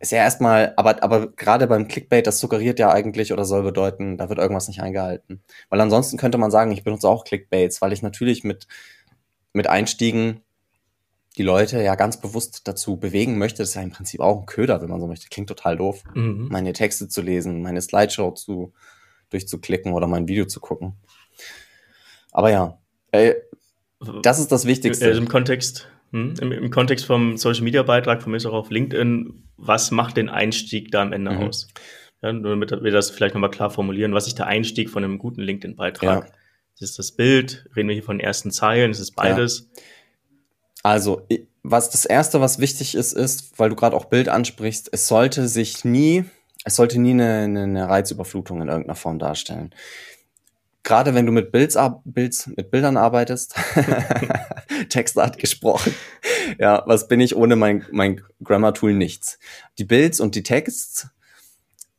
ist ja erstmal, aber, aber gerade beim Clickbait, das suggeriert ja eigentlich oder soll bedeuten, da wird irgendwas nicht eingehalten. Weil ansonsten könnte man sagen, ich benutze auch Clickbaits, weil ich natürlich mit, mit Einstiegen die Leute ja ganz bewusst dazu bewegen möchte. Das ist ja im Prinzip auch ein Köder, wenn man so möchte. Klingt total doof. Mhm. Meine Texte zu lesen, meine Slideshow zu, durchzuklicken oder mein Video zu gucken. Aber ja, äh, das ist das Wichtigste. Also Im Kontext hm? Im, Im, Kontext vom Social Media Beitrag von mir ist auch auf LinkedIn, was macht den Einstieg da am Ende mhm. aus? Ja, nur damit wir das vielleicht nochmal klar formulieren, was ist der Einstieg von einem guten LinkedIn-Beitrag? Ja. Ist es das Bild? Reden wir hier von ersten Zeilen? Ist es beides? Ja. Also, was das erste, was wichtig ist, ist, weil du gerade auch Bild ansprichst, es sollte sich nie, es sollte nie eine, eine Reizüberflutung in irgendeiner Form darstellen. Gerade wenn du mit Bilds, Bilds mit Bildern arbeitest, Textart gesprochen. Ja, was bin ich ohne mein, mein Grammar-Tool nichts. Die Builds und die Texts,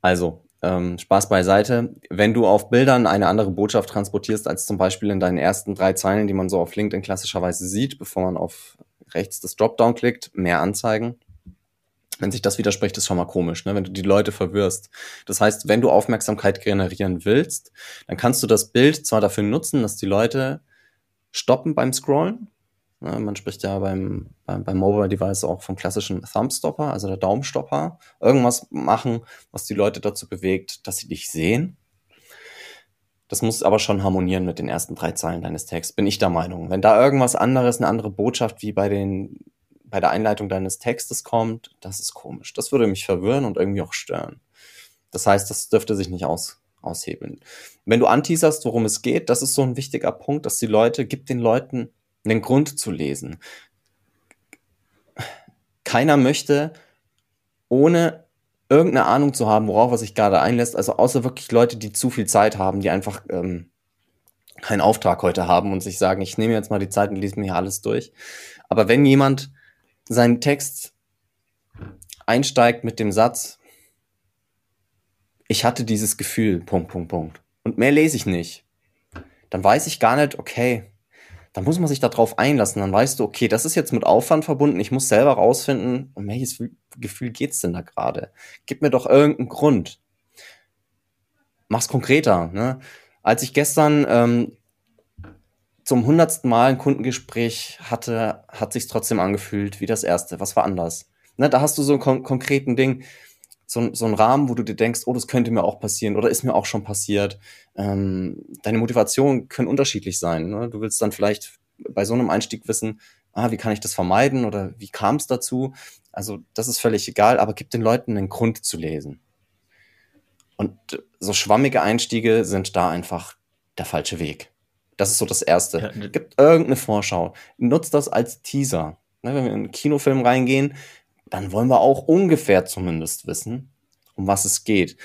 also ähm, Spaß beiseite, wenn du auf Bildern eine andere Botschaft transportierst, als zum Beispiel in deinen ersten drei Zeilen, die man so auf LinkedIn klassischerweise sieht, bevor man auf rechts das Dropdown klickt, mehr anzeigen. Wenn sich das widerspricht, ist schon mal komisch, ne? wenn du die Leute verwirrst. Das heißt, wenn du Aufmerksamkeit generieren willst, dann kannst du das Bild zwar dafür nutzen, dass die Leute stoppen beim Scrollen. Ne? Man spricht ja beim, beim, beim Mobile Device auch vom klassischen Thumbstopper, also der Daumenstopper. Irgendwas machen, was die Leute dazu bewegt, dass sie dich sehen. Das muss aber schon harmonieren mit den ersten drei Zeilen deines Texts, bin ich der Meinung. Wenn da irgendwas anderes, eine andere Botschaft wie bei den, bei der Einleitung deines Textes kommt, das ist komisch. Das würde mich verwirren und irgendwie auch stören. Das heißt, das dürfte sich nicht aus, aushebeln. Wenn du anteaserst, worum es geht, das ist so ein wichtiger Punkt, dass die Leute, gib den Leuten einen Grund zu lesen. Keiner möchte ohne irgendeine Ahnung zu haben, worauf er sich gerade einlässt. Also außer wirklich Leute, die zu viel Zeit haben, die einfach ähm, keinen Auftrag heute haben und sich sagen, ich nehme jetzt mal die Zeit und lese mir hier alles durch. Aber wenn jemand seinen Text einsteigt mit dem Satz, ich hatte dieses Gefühl, Punkt, Punkt, Punkt, und mehr lese ich nicht, dann weiß ich gar nicht, okay, dann muss man sich darauf einlassen. Dann weißt du, okay, das ist jetzt mit Aufwand verbunden. Ich muss selber rausfinden, um welches Gefühl geht's denn da gerade? Gib mir doch irgendeinen Grund. Mach's konkreter. Ne? Als ich gestern ähm, zum hundertsten Mal ein Kundengespräch hatte, hat sich's trotzdem angefühlt wie das erste. Was war anders? Ne, da hast du so einen kon konkreten Ding, so, so einen Rahmen, wo du dir denkst, oh, das könnte mir auch passieren oder ist mir auch schon passiert. Ähm, deine Motivationen können unterschiedlich sein. Ne? Du willst dann vielleicht bei so einem Einstieg wissen, ah, wie kann ich das vermeiden oder wie kam es dazu? Also das ist völlig egal, aber gib den Leuten einen Grund zu lesen. Und so schwammige Einstiege sind da einfach der falsche Weg. Das ist so das Erste. Ja, Gibt irgendeine Vorschau. Nutzt das als Teaser. Ne, wenn wir in einen Kinofilm reingehen, dann wollen wir auch ungefähr zumindest wissen, um was es geht.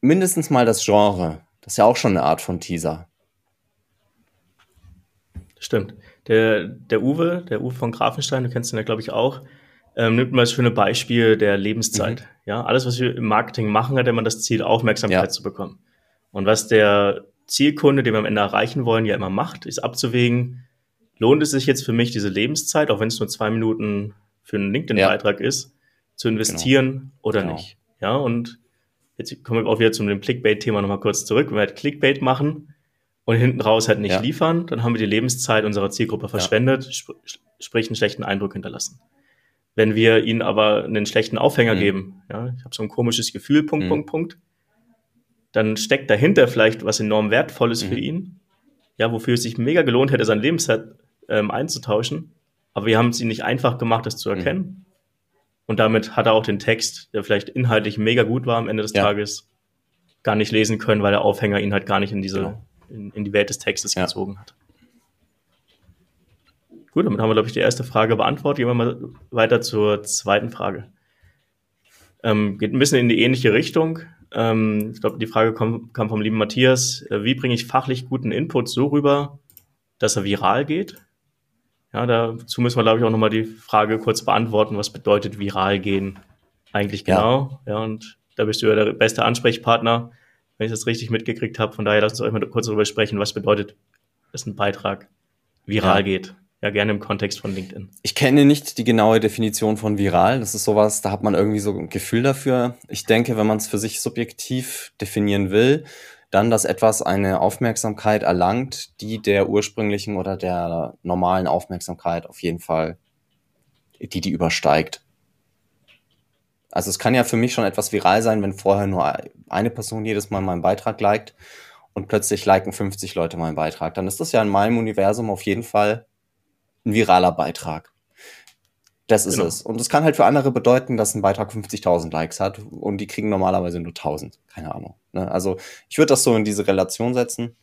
Mindestens mal das Genre. Das ist ja auch schon eine Art von Teaser. Stimmt. Der, der Uwe, der Uwe von Grafenstein, du kennst ihn ja, glaube ich, auch, ähm, nimmt mal das schöne Beispiel der Lebenszeit. Mhm. Ja, alles, was wir im Marketing machen, hat immer das Ziel, Aufmerksamkeit ja. zu bekommen. Und was der Zielkunde, den wir am Ende erreichen wollen, ja immer macht, ist abzuwägen, lohnt es sich jetzt für mich, diese Lebenszeit, auch wenn es nur zwei Minuten für einen LinkedIn-Beitrag ja. ist, zu investieren genau. oder genau. nicht. Ja, und jetzt kommen wir auch wieder zu dem Clickbait-Thema nochmal kurz zurück. Wenn wir halt Clickbait machen, und hinten raus halt nicht ja. liefern, dann haben wir die Lebenszeit unserer Zielgruppe verschwendet, ja. sp sprich einen schlechten Eindruck hinterlassen. Wenn wir ihnen aber einen schlechten Aufhänger mhm. geben, ja, ich habe so ein komisches Gefühl, Punkt, mhm. Punkt, Punkt, dann steckt dahinter vielleicht was enorm Wertvolles mhm. für ihn, ja, wofür es sich mega gelohnt hätte, sein Lebenszeit ähm, einzutauschen, aber wir haben es ihm nicht einfach gemacht, das zu mhm. erkennen. Und damit hat er auch den Text, der vielleicht inhaltlich mega gut war am Ende des ja. Tages, gar nicht lesen können, weil der Aufhänger ihn halt gar nicht in diese genau in, in die Welt des Textes ja. gezogen hat. Gut, damit haben wir, glaube ich, die erste Frage beantwortet. Gehen wir mal weiter zur zweiten Frage. Ähm, geht ein bisschen in die ähnliche Richtung. Ähm, ich glaube, die Frage kam, kam vom lieben Matthias. Äh, wie bringe ich fachlich guten Input so rüber, dass er viral geht? Ja, dazu müssen wir, glaube ich, auch nochmal die Frage kurz beantworten. Was bedeutet viral gehen eigentlich genau? Ja. ja, und da bist du ja der beste Ansprechpartner wenn ich das richtig mitgekriegt habe. Von daher lasst uns euch mal kurz darüber sprechen, was bedeutet, dass ein Beitrag viral ja. geht. Ja, gerne im Kontext von LinkedIn. Ich kenne nicht die genaue Definition von viral. Das ist sowas, da hat man irgendwie so ein Gefühl dafür. Ich denke, wenn man es für sich subjektiv definieren will, dann, dass etwas eine Aufmerksamkeit erlangt, die der ursprünglichen oder der normalen Aufmerksamkeit auf jeden Fall, die die übersteigt. Also es kann ja für mich schon etwas viral sein, wenn vorher nur eine Person jedes Mal meinen Beitrag liked und plötzlich liken 50 Leute meinen Beitrag. Dann ist das ja in meinem Universum auf jeden Fall ein viraler Beitrag. Das ist genau. es. Und es kann halt für andere bedeuten, dass ein Beitrag 50.000 Likes hat und die kriegen normalerweise nur 1.000. Keine Ahnung. Ne? Also ich würde das so in diese Relation setzen.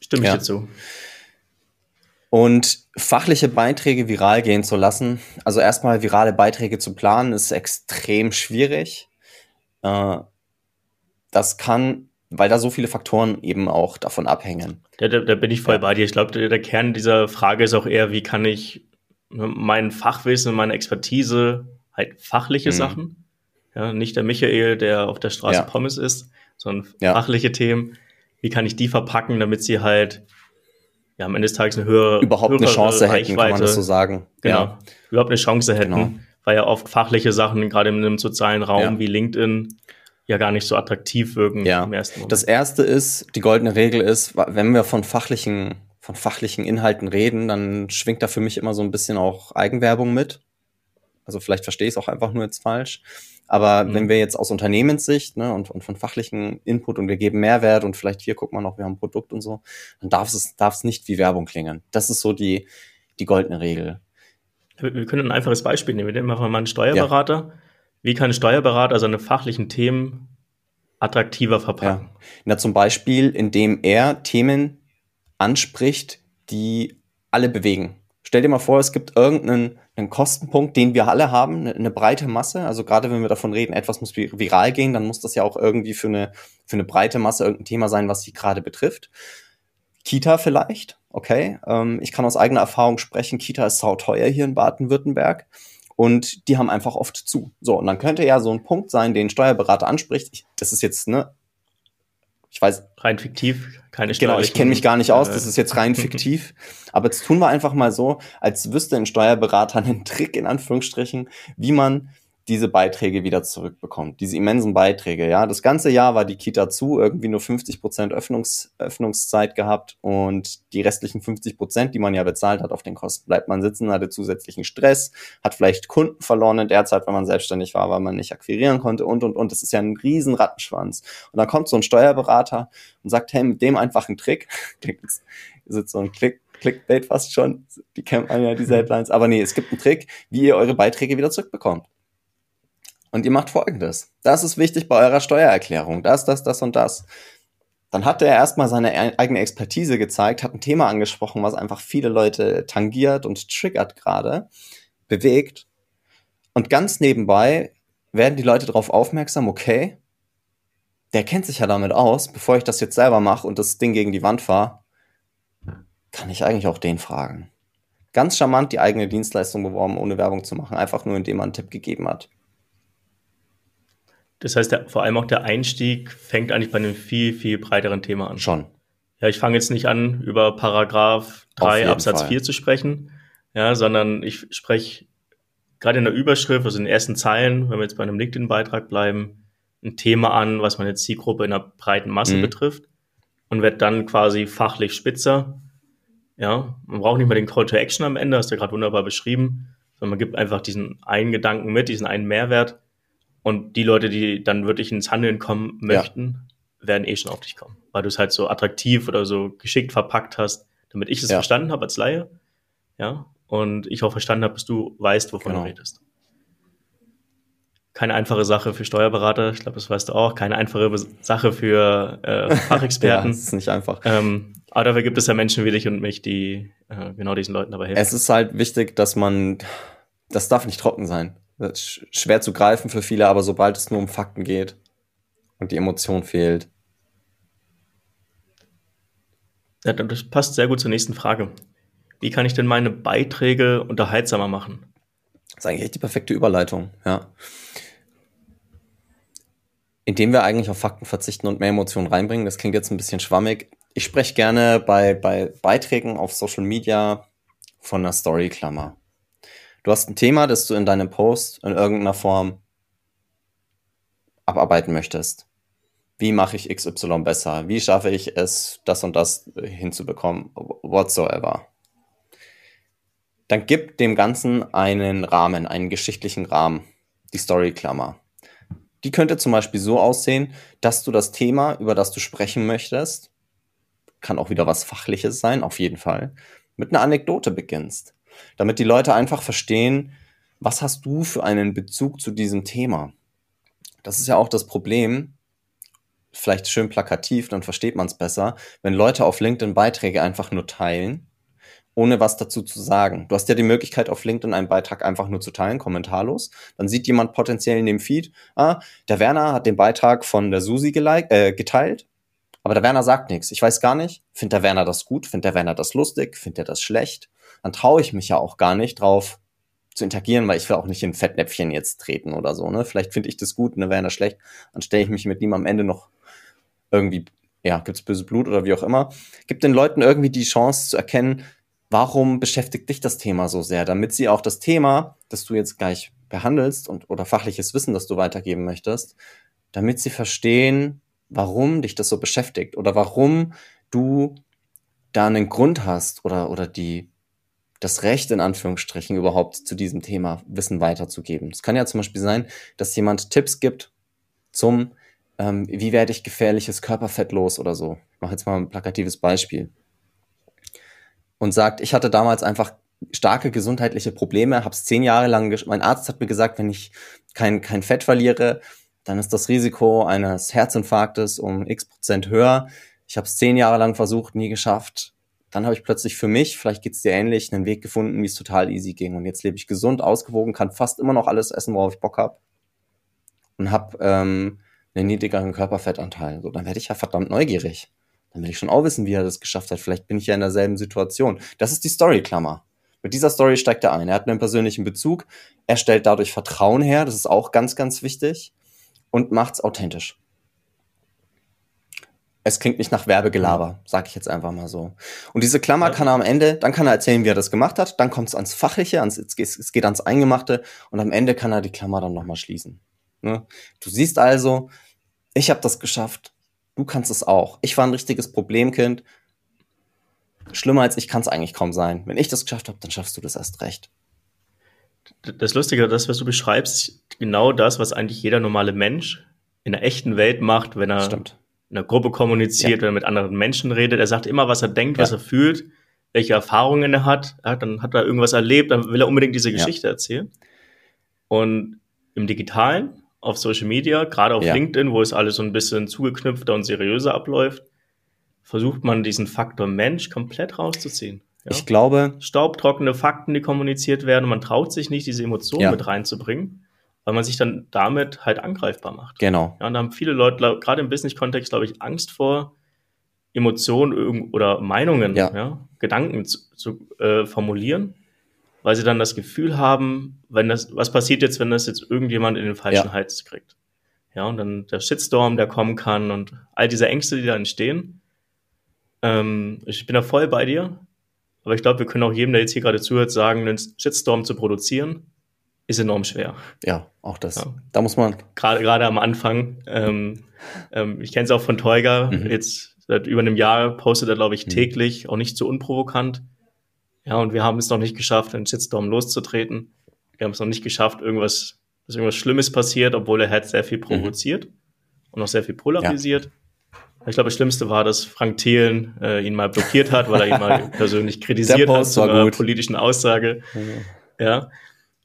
Stimme ich ja. dir zu. Und fachliche Beiträge viral gehen zu lassen, also erstmal virale Beiträge zu planen, ist extrem schwierig. Äh, das kann, weil da so viele Faktoren eben auch davon abhängen. Da, da, da bin ich voll ja. bei dir. Ich glaube, der, der Kern dieser Frage ist auch eher, wie kann ich mein Fachwissen, meine Expertise, halt fachliche mhm. Sachen, ja, nicht der Michael, der auf der Straße ja. Pommes isst, sondern ja. fachliche Themen, wie kann ich die verpacken, damit sie halt ja, am Ende des Tages eine höhere überhaupt eine Chance hätten, kann man das so sagen. Genau, ja. überhaupt eine Chance hätten, genau. weil ja oft fachliche Sachen gerade in einem sozialen Raum ja. wie LinkedIn ja gar nicht so attraktiv wirken. Ja. Das erste ist, die goldene Regel ist, wenn wir von fachlichen von fachlichen Inhalten reden, dann schwingt da für mich immer so ein bisschen auch Eigenwerbung mit. Also vielleicht verstehe ich es auch einfach nur jetzt falsch. Aber mhm. wenn wir jetzt aus Unternehmenssicht ne, und, und von fachlichen Input und wir geben Mehrwert und vielleicht hier guck mal noch, wir haben ein Produkt und so, dann darf es, darf es nicht wie Werbung klingen. Das ist so die, die goldene Regel. Wir können ein einfaches Beispiel nehmen. Wir nehmen einfach mal einen Steuerberater. Ja. Wie kann ein Steuerberater seine fachlichen Themen attraktiver verpacken? Ja. Na, zum Beispiel, indem er Themen anspricht, die alle bewegen. Stell dir mal vor, es gibt irgendeinen einen Kostenpunkt, den wir alle haben, eine, eine, breite Masse. Also gerade wenn wir davon reden, etwas muss viral gehen, dann muss das ja auch irgendwie für eine, für eine breite Masse irgendein Thema sein, was sie gerade betrifft. Kita vielleicht, okay. Ähm, ich kann aus eigener Erfahrung sprechen, Kita ist sauteuer hier in Baden-Württemberg und die haben einfach oft zu. So, und dann könnte ja so ein Punkt sein, den Steuerberater anspricht. Ich, das ist jetzt, ne, ich weiß. Rein fiktiv, keine Genau, ich kenne mich gar nicht aus, das ist jetzt rein fiktiv. Aber jetzt tun wir einfach mal so, als wüsste ein Steuerberater einen Trick in Anführungsstrichen, wie man diese Beiträge wieder zurückbekommt. Diese immensen Beiträge, ja. Das ganze Jahr war die Kita zu, irgendwie nur 50 Prozent Öffnungs Öffnungszeit gehabt und die restlichen 50 Prozent, die man ja bezahlt hat auf den Kosten, bleibt man sitzen, hatte zusätzlichen Stress, hat vielleicht Kunden verloren in der Zeit, wenn man selbstständig war, weil man nicht akquirieren konnte und, und, und. Das ist ja ein riesen Rattenschwanz. Und dann kommt so ein Steuerberater und sagt, hey, mit dem einfachen Trick, ist jetzt so ein Klick, Clickbait fast schon, die kennt man ja, diese Headlines, aber nee, es gibt einen Trick, wie ihr eure Beiträge wieder zurückbekommt. Und ihr macht folgendes. Das ist wichtig bei eurer Steuererklärung. Das, das, das und das. Dann hat er erstmal seine e-, eigene Expertise gezeigt, hat ein Thema angesprochen, was einfach viele Leute tangiert und triggert gerade, bewegt. Und ganz nebenbei werden die Leute darauf aufmerksam, okay, der kennt sich ja damit aus, bevor ich das jetzt selber mache und das Ding gegen die Wand fahre, kann ich eigentlich auch den fragen. Ganz charmant die eigene Dienstleistung beworben, ohne Werbung zu machen, einfach nur indem man einen Tipp gegeben hat. Das heißt, der, vor allem auch der Einstieg fängt eigentlich bei einem viel, viel breiteren Thema an. Schon. Ja, ich fange jetzt nicht an, über Paragraph 3 Absatz Fall. 4 zu sprechen, ja, sondern ich spreche gerade in der Überschrift, also in den ersten Zeilen, wenn wir jetzt bei einem LinkedIn-Beitrag bleiben, ein Thema an, was meine Zielgruppe in einer breiten Masse mhm. betrifft und werde dann quasi fachlich spitzer. Ja, man braucht nicht mehr den Call to Action am Ende, hast du ja gerade wunderbar beschrieben, sondern man gibt einfach diesen einen Gedanken mit, diesen einen Mehrwert und die Leute, die dann wirklich ins Handeln kommen möchten, ja. werden eh schon auf dich kommen, weil du es halt so attraktiv oder so geschickt verpackt hast, damit ich es ja. verstanden habe als Laie. Ja. Und ich auch verstanden habe, dass du weißt, wovon genau. du redest. Keine einfache Sache für Steuerberater, ich glaube, das weißt du auch. Keine einfache Sache für äh, Fachexperten. ja, das ist nicht einfach. Ähm, aber dafür gibt es ja Menschen wie dich und mich, die äh, genau diesen Leuten dabei helfen. Es ist halt wichtig, dass man, das darf nicht trocken sein schwer zu greifen für viele, aber sobald es nur um Fakten geht und die Emotion fehlt. Ja, das passt sehr gut zur nächsten Frage. Wie kann ich denn meine Beiträge unterhaltsamer machen? Das ist eigentlich echt die perfekte Überleitung, ja. Indem wir eigentlich auf Fakten verzichten und mehr Emotionen reinbringen, das klingt jetzt ein bisschen schwammig. Ich spreche gerne bei, bei Beiträgen auf Social Media von einer Story-Klammer. Du hast ein Thema, das du in deinem Post in irgendeiner Form abarbeiten möchtest. Wie mache ich XY besser? Wie schaffe ich es, das und das hinzubekommen? Whatsoever. Dann gib dem Ganzen einen Rahmen, einen geschichtlichen Rahmen, die Story-Klammer. Die könnte zum Beispiel so aussehen, dass du das Thema, über das du sprechen möchtest, kann auch wieder was Fachliches sein, auf jeden Fall, mit einer Anekdote beginnst damit die Leute einfach verstehen, was hast du für einen Bezug zu diesem Thema? Das ist ja auch das Problem, vielleicht schön plakativ, dann versteht man es besser, wenn Leute auf LinkedIn Beiträge einfach nur teilen, ohne was dazu zu sagen. Du hast ja die Möglichkeit, auf LinkedIn einen Beitrag einfach nur zu teilen, kommentarlos. Dann sieht jemand potenziell in dem Feed, ah, der Werner hat den Beitrag von der Susi äh, geteilt, aber der Werner sagt nichts. Ich weiß gar nicht, findet der Werner das gut, findet der Werner das lustig, findet er das schlecht? Dann traue ich mich ja auch gar nicht drauf, zu interagieren, weil ich will auch nicht in Fettnäpfchen jetzt treten oder so. Ne? Vielleicht finde ich das gut, ne, wäre das schlecht, dann stelle ich mich mit ihm am Ende noch irgendwie, ja, gibt's böse Blut oder wie auch immer. Gibt den Leuten irgendwie die Chance zu erkennen, warum beschäftigt dich das Thema so sehr, damit sie auch das Thema, das du jetzt gleich behandelst und oder fachliches Wissen, das du weitergeben möchtest, damit sie verstehen, warum dich das so beschäftigt oder warum du da einen Grund hast oder, oder die, das Recht in Anführungsstrichen überhaupt zu diesem Thema Wissen weiterzugeben. Es kann ja zum Beispiel sein, dass jemand Tipps gibt zum, ähm, wie werde ich gefährliches Körperfett los oder so. Ich mache jetzt mal ein plakatives Beispiel. Und sagt, ich hatte damals einfach starke gesundheitliche Probleme, habe es zehn Jahre lang, mein Arzt hat mir gesagt, wenn ich kein, kein Fett verliere, dann ist das Risiko eines Herzinfarktes um x Prozent höher. Ich habe es zehn Jahre lang versucht, nie geschafft dann habe ich plötzlich für mich, vielleicht geht's dir ähnlich, einen Weg gefunden, wie es total easy ging. Und jetzt lebe ich gesund, ausgewogen, kann fast immer noch alles essen, worauf ich Bock habe. Und habe ähm, einen niedrigeren Körperfettanteil. So, dann werde ich ja verdammt neugierig. Dann will ich schon auch wissen, wie er das geschafft hat. Vielleicht bin ich ja in derselben Situation. Das ist die Story-Klammer. Mit dieser Story steigt er ein. Er hat einen persönlichen Bezug. Er stellt dadurch Vertrauen her. Das ist auch ganz, ganz wichtig. Und macht's authentisch es klingt nicht nach Werbegelaber, sag ich jetzt einfach mal so. Und diese Klammer ja. kann er am Ende, dann kann er erzählen, wie er das gemacht hat, dann kommt es ans Fachliche, ans, es geht ans Eingemachte und am Ende kann er die Klammer dann nochmal schließen. Ne? Du siehst also, ich habe das geschafft, du kannst es auch. Ich war ein richtiges Problemkind. Schlimmer als ich kann es eigentlich kaum sein. Wenn ich das geschafft habe, dann schaffst du das erst recht. Das Lustige, das, was du beschreibst, ist genau das, was eigentlich jeder normale Mensch in der echten Welt macht, wenn er Stimmt einer Gruppe kommuniziert ja. oder mit anderen Menschen redet. Er sagt immer, was er denkt, ja. was er fühlt, welche Erfahrungen er hat. Ja, dann hat er irgendwas erlebt, dann will er unbedingt diese Geschichte erzählen. Und im Digitalen, auf Social Media, gerade auf LinkedIn, wo es alles so ein bisschen zugeknüpfter und seriöser abläuft, versucht man diesen Faktor Mensch komplett rauszuziehen. Ich glaube. Staubtrockene Fakten, die kommuniziert werden. Man traut sich nicht, diese Emotionen mit reinzubringen weil man sich dann damit halt angreifbar macht. Genau. Ja, und da haben viele Leute, gerade im Business-Kontext, glaube ich, Angst vor Emotionen oder Meinungen, ja. ja Gedanken zu, zu äh, formulieren, weil sie dann das Gefühl haben, wenn das, was passiert jetzt, wenn das jetzt irgendjemand in den falschen ja. Hals kriegt? Ja, und dann der Shitstorm, der kommen kann und all diese Ängste, die da entstehen. Ähm, ich bin da voll bei dir, aber ich glaube, wir können auch jedem, der jetzt hier gerade zuhört, sagen, einen Shitstorm zu produzieren, ist enorm schwer. Ja, auch das. Ja. Da muss man. Gerade gerade am Anfang. Ähm, ähm, ich kenne es auch von Teuger. Mhm. Jetzt seit über einem Jahr postet er, glaube ich, mhm. täglich, auch nicht so unprovokant. Ja, und wir haben es noch nicht geschafft, einen Shitstorm loszutreten. Wir haben es noch nicht geschafft, irgendwas, dass irgendwas Schlimmes passiert, obwohl er halt sehr viel mhm. provoziert mhm. und auch sehr viel polarisiert. Ja. Ich glaube, das Schlimmste war, dass Frank Thelen äh, ihn mal blockiert hat, weil er ihn mal persönlich kritisiert hat zu einer politischen Aussage. Mhm. Ja.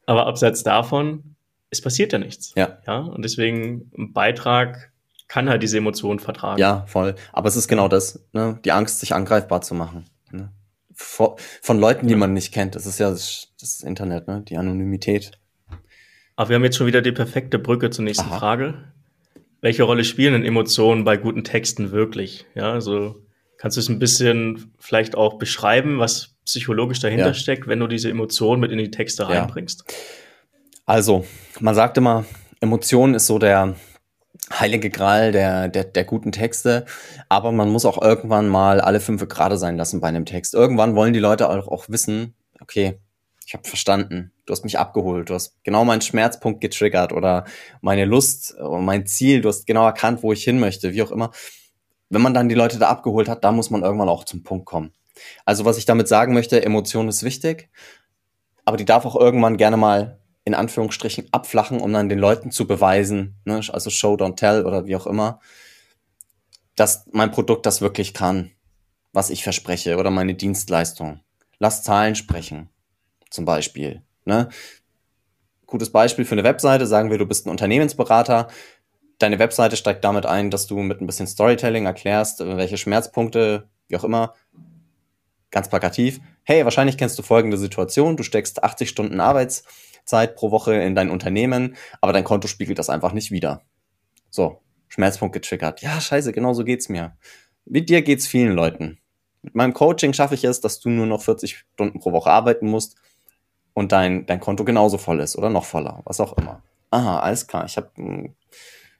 Aber abseits davon, es passiert ja nichts. Ja. Ja. Und deswegen ein Beitrag kann halt diese Emotionen vertragen. Ja, voll. Aber es ist genau das, ne? die Angst, sich angreifbar zu machen. Ne? Von, von Leuten, die ja. man nicht kennt. Das ist ja das, das Internet, ne? die Anonymität. Aber wir haben jetzt schon wieder die perfekte Brücke zur nächsten Aha. Frage. Welche Rolle spielen denn Emotionen bei guten Texten wirklich? Ja, also kannst du es ein bisschen vielleicht auch beschreiben, was psychologisch dahinter ja. steckt, wenn du diese Emotionen mit in die Texte reinbringst? Ja. Also, man sagt immer, Emotionen ist so der heilige Gral der, der, der guten Texte, aber man muss auch irgendwann mal alle fünf gerade sein lassen bei einem Text. Irgendwann wollen die Leute auch, auch wissen, okay, ich habe verstanden, du hast mich abgeholt, du hast genau meinen Schmerzpunkt getriggert oder meine Lust, mein Ziel, du hast genau erkannt, wo ich hin möchte, wie auch immer. Wenn man dann die Leute da abgeholt hat, da muss man irgendwann auch zum Punkt kommen. Also was ich damit sagen möchte, Emotion ist wichtig, aber die darf auch irgendwann gerne mal in Anführungsstrichen abflachen, um dann den Leuten zu beweisen, ne, also Show, don't tell oder wie auch immer, dass mein Produkt das wirklich kann, was ich verspreche oder meine Dienstleistung. Lass Zahlen sprechen, zum Beispiel. Ne? Gutes Beispiel für eine Webseite, sagen wir, du bist ein Unternehmensberater. Deine Webseite steigt damit ein, dass du mit ein bisschen Storytelling erklärst, welche Schmerzpunkte, wie auch immer, ganz plakativ. Hey, wahrscheinlich kennst du folgende Situation. Du steckst 80 Stunden Arbeitszeit pro Woche in dein Unternehmen, aber dein Konto spiegelt das einfach nicht wieder. So, Schmerzpunkt getriggert. Ja, scheiße, genau so geht's mir. Mit dir geht's vielen Leuten. Mit meinem Coaching schaffe ich es, dass du nur noch 40 Stunden pro Woche arbeiten musst und dein, dein Konto genauso voll ist oder noch voller, was auch immer. Aha, alles klar. Ich habe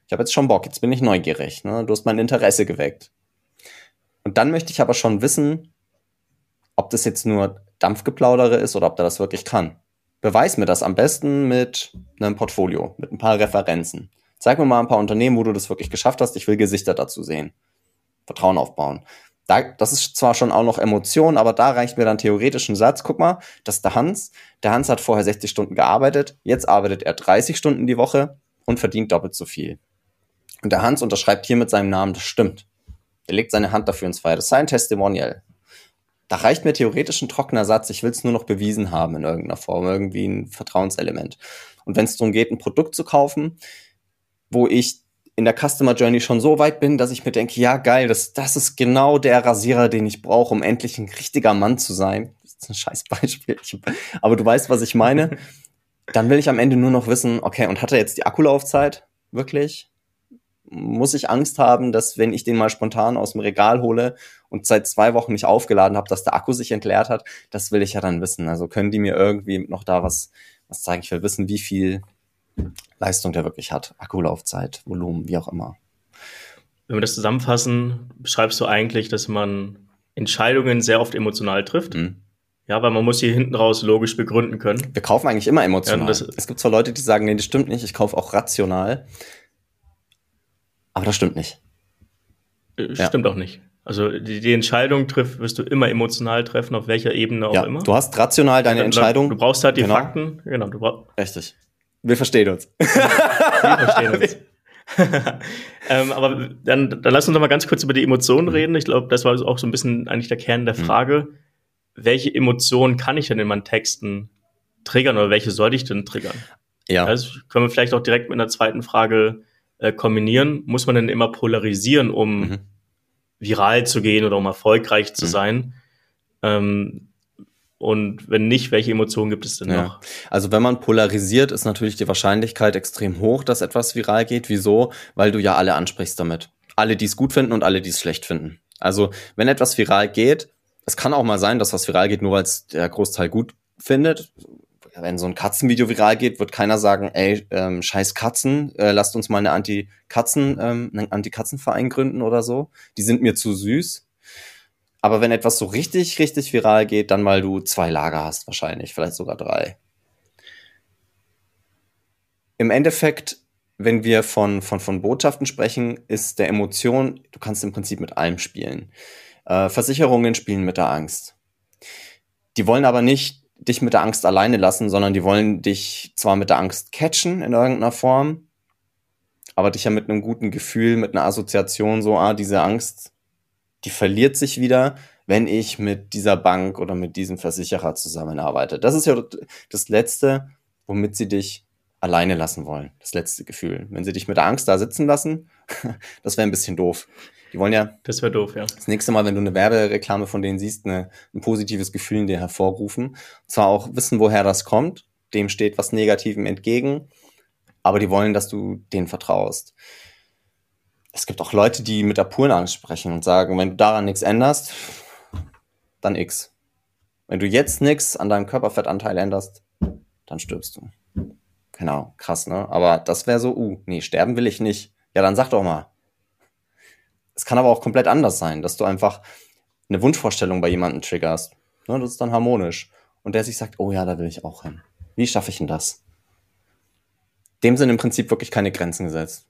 ich hab jetzt schon Bock, jetzt bin ich neugierig. Ne? Du hast mein Interesse geweckt. Und dann möchte ich aber schon wissen, ob das jetzt nur Dampfgeplaudere ist oder ob der das wirklich kann. Beweis mir das am besten mit einem Portfolio, mit ein paar Referenzen. Zeig mir mal ein paar Unternehmen, wo du das wirklich geschafft hast. Ich will Gesichter dazu sehen. Vertrauen aufbauen. Da, das ist zwar schon auch noch Emotion, aber da reicht mir dann theoretisch ein Satz. Guck mal, das ist der Hans. Der Hans hat vorher 60 Stunden gearbeitet. Jetzt arbeitet er 30 Stunden die Woche und verdient doppelt so viel. Und der Hans unterschreibt hier mit seinem Namen, das stimmt. Er legt seine Hand dafür ins Feuer. Das ist sein Testimonial. Da reicht mir theoretisch ein trockener Satz. Ich will es nur noch bewiesen haben in irgendeiner Form, irgendwie ein Vertrauenselement. Und wenn es darum geht, ein Produkt zu kaufen, wo ich in der Customer Journey schon so weit bin, dass ich mir denke, ja geil, das, das ist genau der Rasierer, den ich brauche, um endlich ein richtiger Mann zu sein. Das ist ein scheiß Beispiel. aber du weißt, was ich meine. Dann will ich am Ende nur noch wissen, okay, und hat er jetzt die Akkulaufzeit? Wirklich? Muss ich Angst haben, dass wenn ich den mal spontan aus dem Regal hole und seit zwei Wochen nicht aufgeladen habe, dass der Akku sich entleert hat? Das will ich ja dann wissen. Also können die mir irgendwie noch da was, was zeigen? Ich will wissen, wie viel Leistung der wirklich hat. Akkulaufzeit, Volumen, wie auch immer. Wenn wir das zusammenfassen, beschreibst du eigentlich, dass man Entscheidungen sehr oft emotional trifft. Mhm. Ja, weil man muss hier hinten raus logisch begründen können. Wir kaufen eigentlich immer emotional. Ja, es gibt zwar Leute, die sagen, nee, das stimmt nicht, ich kaufe auch rational. Aber das stimmt nicht. Äh, stimmt ja. auch nicht. Also die, die, Entscheidung trifft, wirst du immer emotional treffen, auf welcher Ebene auch ja, immer. Du hast rational deine Entscheidung. Du brauchst halt die genau. Fakten. Genau, du brauchst. Richtig. Wir verstehen uns. Wir verstehen uns. ähm, aber dann, dann lass uns noch mal ganz kurz über die Emotionen mhm. reden. Ich glaube, das war auch so ein bisschen eigentlich der Kern der mhm. Frage. Mhm. Welche Emotionen kann ich denn in meinen Texten triggern oder welche sollte ich denn triggern? Ja. Also können wir vielleicht auch direkt mit einer zweiten Frage äh, kombinieren. Muss man denn immer polarisieren, um mhm. viral zu gehen oder um erfolgreich zu mhm. sein? Ähm, und wenn nicht, welche Emotionen gibt es denn ja. noch? Also wenn man polarisiert, ist natürlich die Wahrscheinlichkeit extrem hoch, dass etwas viral geht. Wieso? Weil du ja alle ansprichst damit. Alle, die es gut finden und alle, die es schlecht finden. Also wenn etwas viral geht, es kann auch mal sein, dass was viral geht, nur weil es der Großteil gut findet. Wenn so ein Katzenvideo viral geht, wird keiner sagen, ey, ähm, scheiß Katzen, äh, lasst uns mal eine Anti-Katzen, ähm, einen Anti-Katzen-Verein gründen oder so. Die sind mir zu süß. Aber wenn etwas so richtig, richtig viral geht, dann weil du zwei Lager hast, wahrscheinlich, vielleicht sogar drei. Im Endeffekt, wenn wir von, von, von Botschaften sprechen, ist der Emotion, du kannst im Prinzip mit allem spielen. Äh, Versicherungen spielen mit der Angst. Die wollen aber nicht dich mit der Angst alleine lassen, sondern die wollen dich zwar mit der Angst catchen in irgendeiner Form, aber dich ja mit einem guten Gefühl, mit einer Assoziation so, ah, diese Angst die verliert sich wieder, wenn ich mit dieser Bank oder mit diesem Versicherer zusammenarbeite. Das ist ja das Letzte, womit sie dich alleine lassen wollen. Das letzte Gefühl. Wenn sie dich mit der Angst da sitzen lassen, das wäre ein bisschen doof. Die wollen ja. Das wäre doof, ja. Das nächste Mal, wenn du eine Werbereklame von denen siehst, eine, ein positives Gefühl in dir hervorrufen. Und zwar auch wissen, woher das kommt. Dem steht was Negativem entgegen. Aber die wollen, dass du denen vertraust es gibt auch Leute, die mit der puren Angst sprechen und sagen, wenn du daran nichts änderst, dann X. Wenn du jetzt nichts an deinem Körperfettanteil änderst, dann stirbst du. Genau, krass, ne? Aber das wäre so, uh, nee, sterben will ich nicht. Ja, dann sag doch mal. Es kann aber auch komplett anders sein, dass du einfach eine Wunschvorstellung bei jemandem triggerst. Ne, das ist dann harmonisch. Und der sich sagt, oh ja, da will ich auch hin. Wie schaffe ich denn das? Dem sind im Prinzip wirklich keine Grenzen gesetzt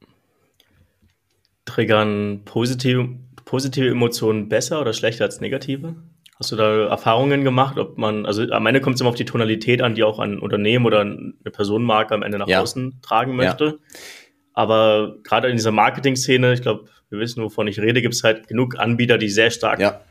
triggern positive, positive Emotionen besser oder schlechter als negative? Hast du da Erfahrungen gemacht, ob man, also am Ende kommt es immer auf die Tonalität an, die auch ein Unternehmen oder eine Personenmarke am Ende nach ja. außen tragen möchte. Ja. Aber gerade in dieser Marketing-Szene, ich glaube, wir wissen, wovon ich rede, gibt es halt genug Anbieter, die sehr stark ja.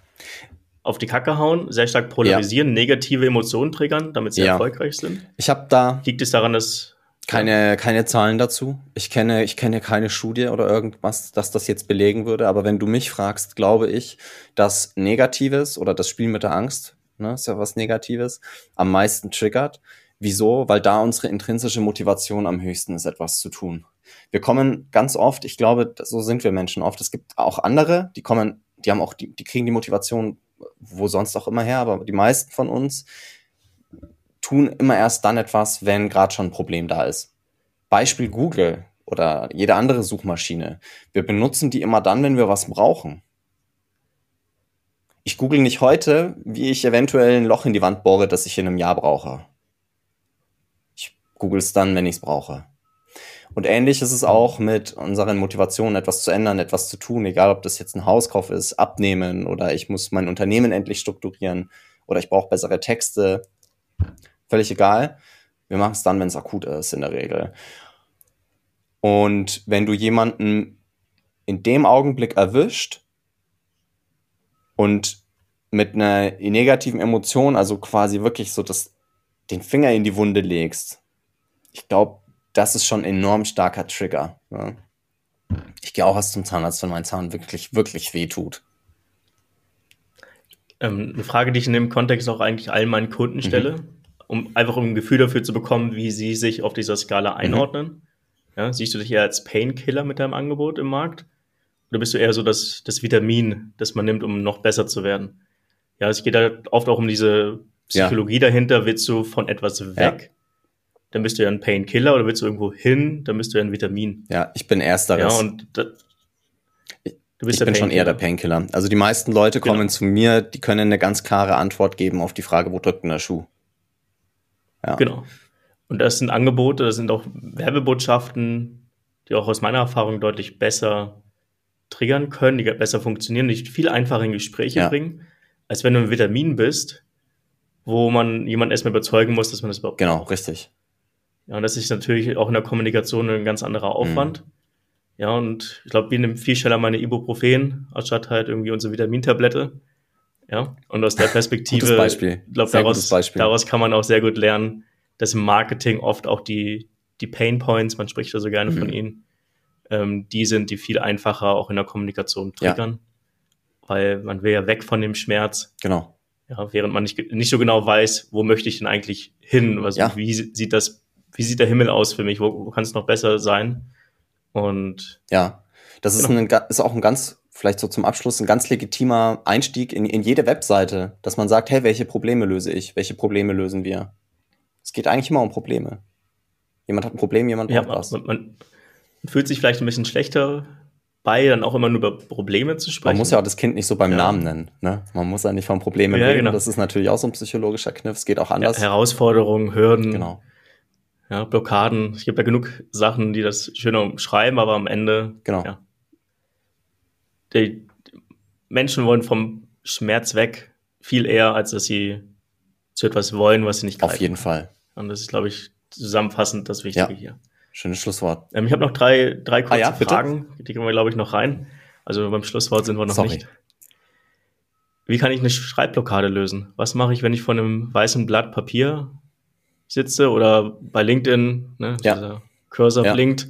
auf die Kacke hauen, sehr stark polarisieren, negative Emotionen triggern, damit sie erfolgreich sind. Ich habe da. Liegt es daran, dass Keine, keine Zahlen dazu. Ich kenne, ich kenne keine Studie oder irgendwas, dass das jetzt belegen würde. Aber wenn du mich fragst, glaube ich, dass Negatives oder das Spiel mit der Angst, ne, ist ja was Negatives, am meisten triggert. Wieso? Weil da unsere intrinsische Motivation am höchsten ist, etwas zu tun. Wir kommen ganz oft, ich glaube, so sind wir Menschen oft. Es gibt auch andere, die kommen, die haben auch, die, die kriegen die Motivation wo sonst auch immer her, aber die meisten von uns tun immer erst dann etwas, wenn gerade schon ein Problem da ist. Beispiel Google oder jede andere Suchmaschine. Wir benutzen die immer dann, wenn wir was brauchen. Ich google nicht heute, wie ich eventuell ein Loch in die Wand bohre, das ich in einem Jahr brauche. Ich google es dann, wenn ich es brauche. Und ähnlich ist es auch mit unseren Motivationen, etwas zu ändern, etwas zu tun, egal ob das jetzt ein Hauskauf ist, abnehmen oder ich muss mein Unternehmen endlich strukturieren oder ich brauche bessere Texte. Völlig egal. Wir machen es dann, wenn es akut ist, in der Regel. Und wenn du jemanden in dem Augenblick erwischt und mit einer negativen Emotion, also quasi wirklich so das, den Finger in die Wunde legst, ich glaube, das ist schon ein enorm starker Trigger. Ja. Ich gehe auch erst zum Zahnarzt, wenn mein Zahn wirklich, wirklich weh tut. Ähm, eine Frage, die ich in dem Kontext auch eigentlich allen meinen Kunden mhm. stelle, mhm. Um einfach um ein Gefühl dafür zu bekommen, wie sie sich auf dieser Skala mhm. einordnen. Mhm. Ja, siehst du dich eher als Painkiller mit deinem Angebot im Markt? Oder bist du eher so das, das Vitamin, das man nimmt, um noch besser zu werden? Ja, es geht da oft auch um diese Psychologie ja. dahinter. Willst du von etwas weg? Ja dann bist du ja ein Painkiller oder willst du irgendwo hin, dann bist du ja ein Vitamin. Ja, ich bin ersteres. Ja, und da, du bist ich bin schon eher der Painkiller. Also die meisten Leute kommen genau. zu mir, die können eine ganz klare Antwort geben auf die Frage, wo drückt denn der Schuh? Ja. Genau. Und das sind Angebote, das sind auch Werbebotschaften, die auch aus meiner Erfahrung deutlich besser triggern können, die besser funktionieren, die viel einfacher in Gespräche ja. bringen, als wenn du ein Vitamin bist, wo man jemanden erstmal überzeugen muss, dass man das überhaupt Genau, braucht. richtig. Ja, und das ist natürlich auch in der Kommunikation ein ganz anderer Aufwand. Mhm. Ja, und ich glaube, wir nehmen viel schneller meine Ibuprofen, anstatt halt irgendwie unsere Vitamintablette. Ja, und aus der Perspektive, ich glaube, daraus, daraus kann man auch sehr gut lernen, dass im Marketing oft auch die, die Pain Points, man spricht da so gerne mhm. von ihnen, ähm, die sind, die viel einfacher auch in der Kommunikation triggern. Ja. Weil man will ja weg von dem Schmerz. Genau. Ja, während man nicht, nicht so genau weiß, wo möchte ich denn eigentlich hin? Also ja. wie sieht das wie sieht der Himmel aus für mich, wo, wo kann es noch besser sein? Und ja, das ist, genau. ein, ist auch ein ganz, vielleicht so zum Abschluss, ein ganz legitimer Einstieg in, in jede Webseite, dass man sagt, hey, welche Probleme löse ich? Welche Probleme lösen wir? Es geht eigentlich immer um Probleme. Jemand hat ein Problem, jemand braucht ja, was. Man, man, fühlt sich vielleicht ein bisschen schlechter bei, dann auch immer nur über Probleme zu sprechen. Man muss ja auch das Kind nicht so beim ja. Namen nennen. Ne? Man muss ja nicht von Problemen ja, reden. Genau. Das ist natürlich auch so ein psychologischer Kniff. Es geht auch anders. Ja, Herausforderungen, Hürden. Genau ja, Blockaden. Es gibt ja genug Sachen, die das schöner umschreiben, aber am Ende, genau. ja. Die Menschen wollen vom Schmerz weg viel eher, als dass sie zu etwas wollen, was sie nicht greifen. Auf jeden Fall. Und das ist, glaube ich, zusammenfassend das Wichtige ja. hier. Schönes Schlusswort. Ähm, ich habe noch drei, drei kurze ah, ja, Fragen, die gehen wir, glaube ich, noch rein. Also beim Schlusswort sind wir noch Sorry. nicht. Wie kann ich eine Schreibblockade lösen? Was mache ich, wenn ich von einem weißen Blatt Papier sitze oder bei LinkedIn, ne, ja. dieser Cursor ja. blinkt